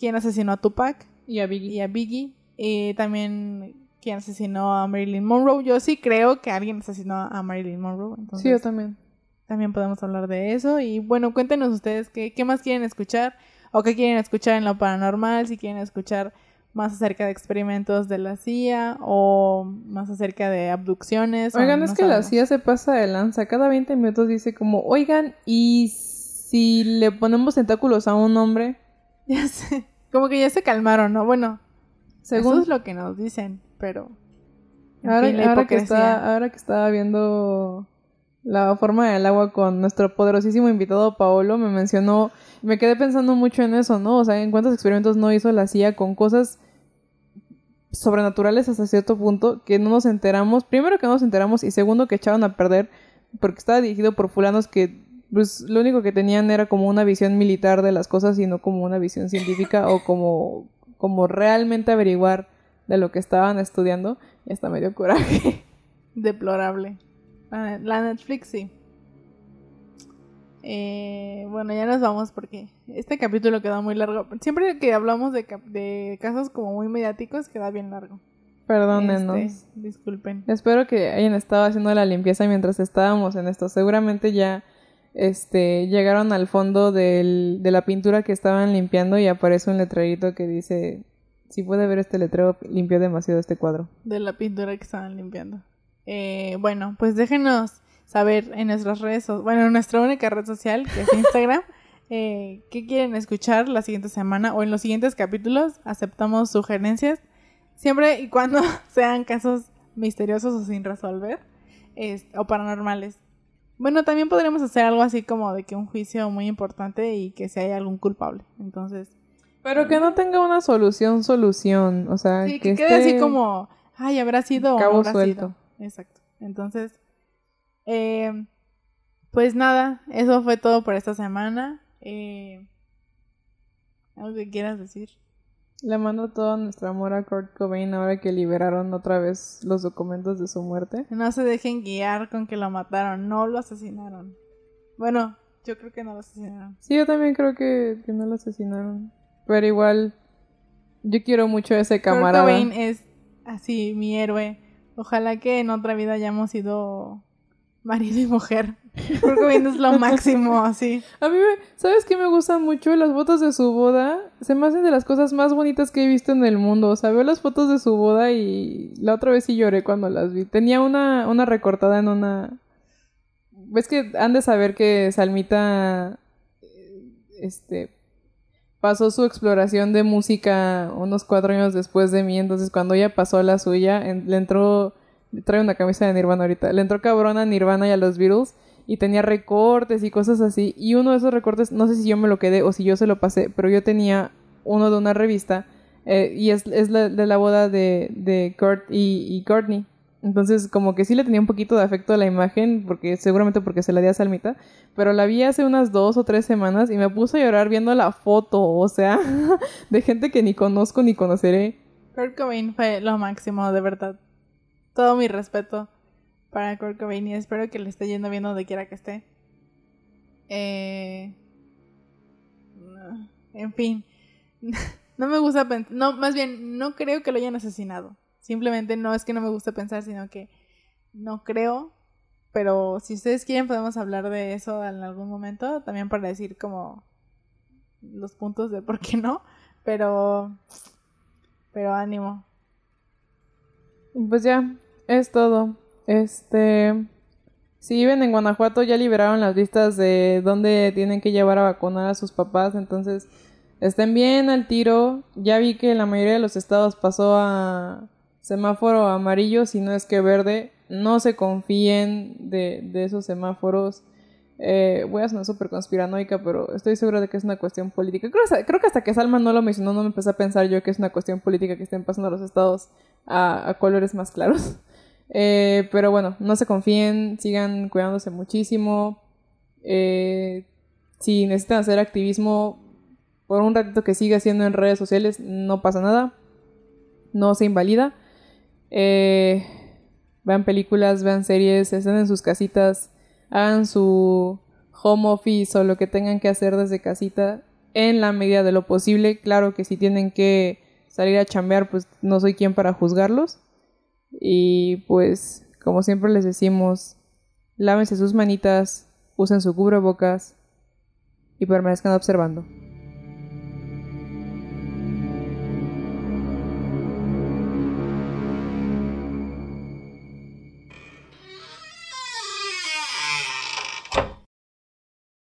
Speaker 1: quién, asesinó a Tupac
Speaker 2: y a Biggie.
Speaker 1: Y a Biggie. Y también quién asesinó a Marilyn Monroe. Yo sí creo que alguien asesinó a Marilyn Monroe.
Speaker 2: sí, yo también.
Speaker 1: También podemos hablar de eso. Y bueno, cuéntenos ustedes qué, qué más quieren escuchar o qué quieren escuchar en lo paranormal, si quieren escuchar más acerca de experimentos de la CIA o más acerca de abducciones.
Speaker 2: Oigan, es que la CIA se pasa de lanza. Cada 20 minutos dice como, oigan, ¿y si le ponemos tentáculos a un hombre?
Speaker 1: Ya sé. Como que ya se calmaron, ¿no? Bueno, según eso es lo que nos dicen, pero...
Speaker 2: Ahora, que está, ahora que estaba viendo la forma del agua con nuestro poderosísimo invitado Paolo, me mencionó, me quedé pensando mucho en eso, ¿no? O sea, en cuántos experimentos no hizo la CIA con cosas sobrenaturales hasta cierto punto que no nos enteramos, primero que no nos enteramos y segundo que echaron a perder porque estaba dirigido por fulanos que pues lo único que tenían era como una visión militar de las cosas y no como una visión científica o como, como realmente averiguar de lo que estaban estudiando y hasta medio coraje.
Speaker 1: Deplorable. La Netflix sí. Eh, bueno, ya nos vamos porque este capítulo queda muy largo. Siempre que hablamos de, de casos como muy mediáticos, queda bien largo.
Speaker 2: Perdónenos.
Speaker 1: Este, disculpen.
Speaker 2: Espero que hayan estado haciendo la limpieza mientras estábamos en esto. Seguramente ya este, llegaron al fondo de la pintura que estaban limpiando y aparece un letrerito que dice, si puede ver este letrero, limpió demasiado este cuadro.
Speaker 1: De la pintura que estaban limpiando. Eh, bueno, pues déjenos saber en nuestras redes, bueno, en nuestra única red social, que es Instagram, eh, qué quieren escuchar la siguiente semana o en los siguientes capítulos. Aceptamos sugerencias, siempre y cuando sean casos misteriosos o sin resolver, o paranormales. Bueno, también podríamos hacer algo así como de que un juicio muy importante y que si hay algún culpable. Entonces.
Speaker 2: Pero que no tenga una solución, solución. O sea,
Speaker 1: que, quede así como, ay, habrá sido o habrá suelto. Sido. Exacto. Entonces, eh, pues nada, eso fue todo por esta semana. Eh, ¿Algo que quieras decir?
Speaker 2: Le mando todo nuestro amor a Kurt Cobain ahora que liberaron otra vez los documentos de su muerte.
Speaker 1: No se dejen guiar con que lo mataron, no lo asesinaron. Bueno, yo creo que no lo asesinaron.
Speaker 2: Sí, yo también creo que, no lo asesinaron. Pero igual, yo quiero mucho a ese camarada.
Speaker 1: Kurt Cobain es así mi héroe. Ojalá que en otra vida hayamos sido marido y mujer. Bien es lo máximo, así.
Speaker 2: A mí, ¿sabes qué me gustan mucho? Las fotos de su boda. Se me hacen de las cosas más bonitas que he visto en el mundo. O sea, veo las fotos de su boda y la otra vez sí lloré cuando las vi. Tenía una, una recortada en una... ¿Ves que han de saber que Salmita... Este... Pasó su exploración de música unos cuatro años después de mí. Entonces, cuando ella pasó la suya, le entró trae una camisa de Nirvana ahorita. Le entró cabrón a Nirvana y a los Beatles y tenía recortes y cosas así. Y uno de esos recortes, no sé si yo me lo quedé o si yo se lo pasé, pero yo tenía uno de una revista eh, y es, es de la boda de, de Kurt y, y Courtney. Entonces, como que sí le tenía un poquito de afecto a la imagen, porque seguramente porque se la di a Salmita, pero la vi hace unas dos o tres semanas y me puse a llorar viendo la foto, o sea, de gente que ni conozco ni conoceré.
Speaker 1: Kurt Cobain fue lo máximo, de verdad. Todo mi respeto para Kurt espero que le esté yendo bien donde quiera que esté. Eh... En fin, no me gusta pensar, no, más bien, no creo que lo hayan asesinado. Simplemente no es que no me guste pensar, sino que no creo. Pero si ustedes quieren podemos hablar de eso en algún momento, también para decir como los puntos de por qué no. Pero, pero ánimo.
Speaker 2: Pues ya, es todo. Este, si viven en Guanajuato ya liberaron las listas de dónde tienen que llevar a vacunar a sus papás, entonces estén bien al tiro. Ya vi que la mayoría de los estados pasó a semáforo amarillo, si no es que verde. No se confíen de, de esos semáforos. Eh, voy a sonar súper conspiranoica, pero estoy segura de que es una cuestión política. Creo, creo, que hasta que Salma no lo mencionó, no me empecé a pensar yo que es una cuestión política que estén pasando los estados a, colores más claros. Eh, pero bueno, no se confíen, sigan cuidándose muchísimo. Eh, si necesitan hacer activismo, por un ratito que siga haciendo en redes sociales, no pasa nada. No se invalida. Eh, vean películas, vean series, estén en sus casitas, hagan su home office o lo que tengan que hacer desde casita en la medida de lo posible. Claro que si tienen que salir a chambear, pues no soy quien para juzgarlos. Y pues, como siempre les decimos, lávense sus manitas, usen su cubrebocas y permanezcan observando.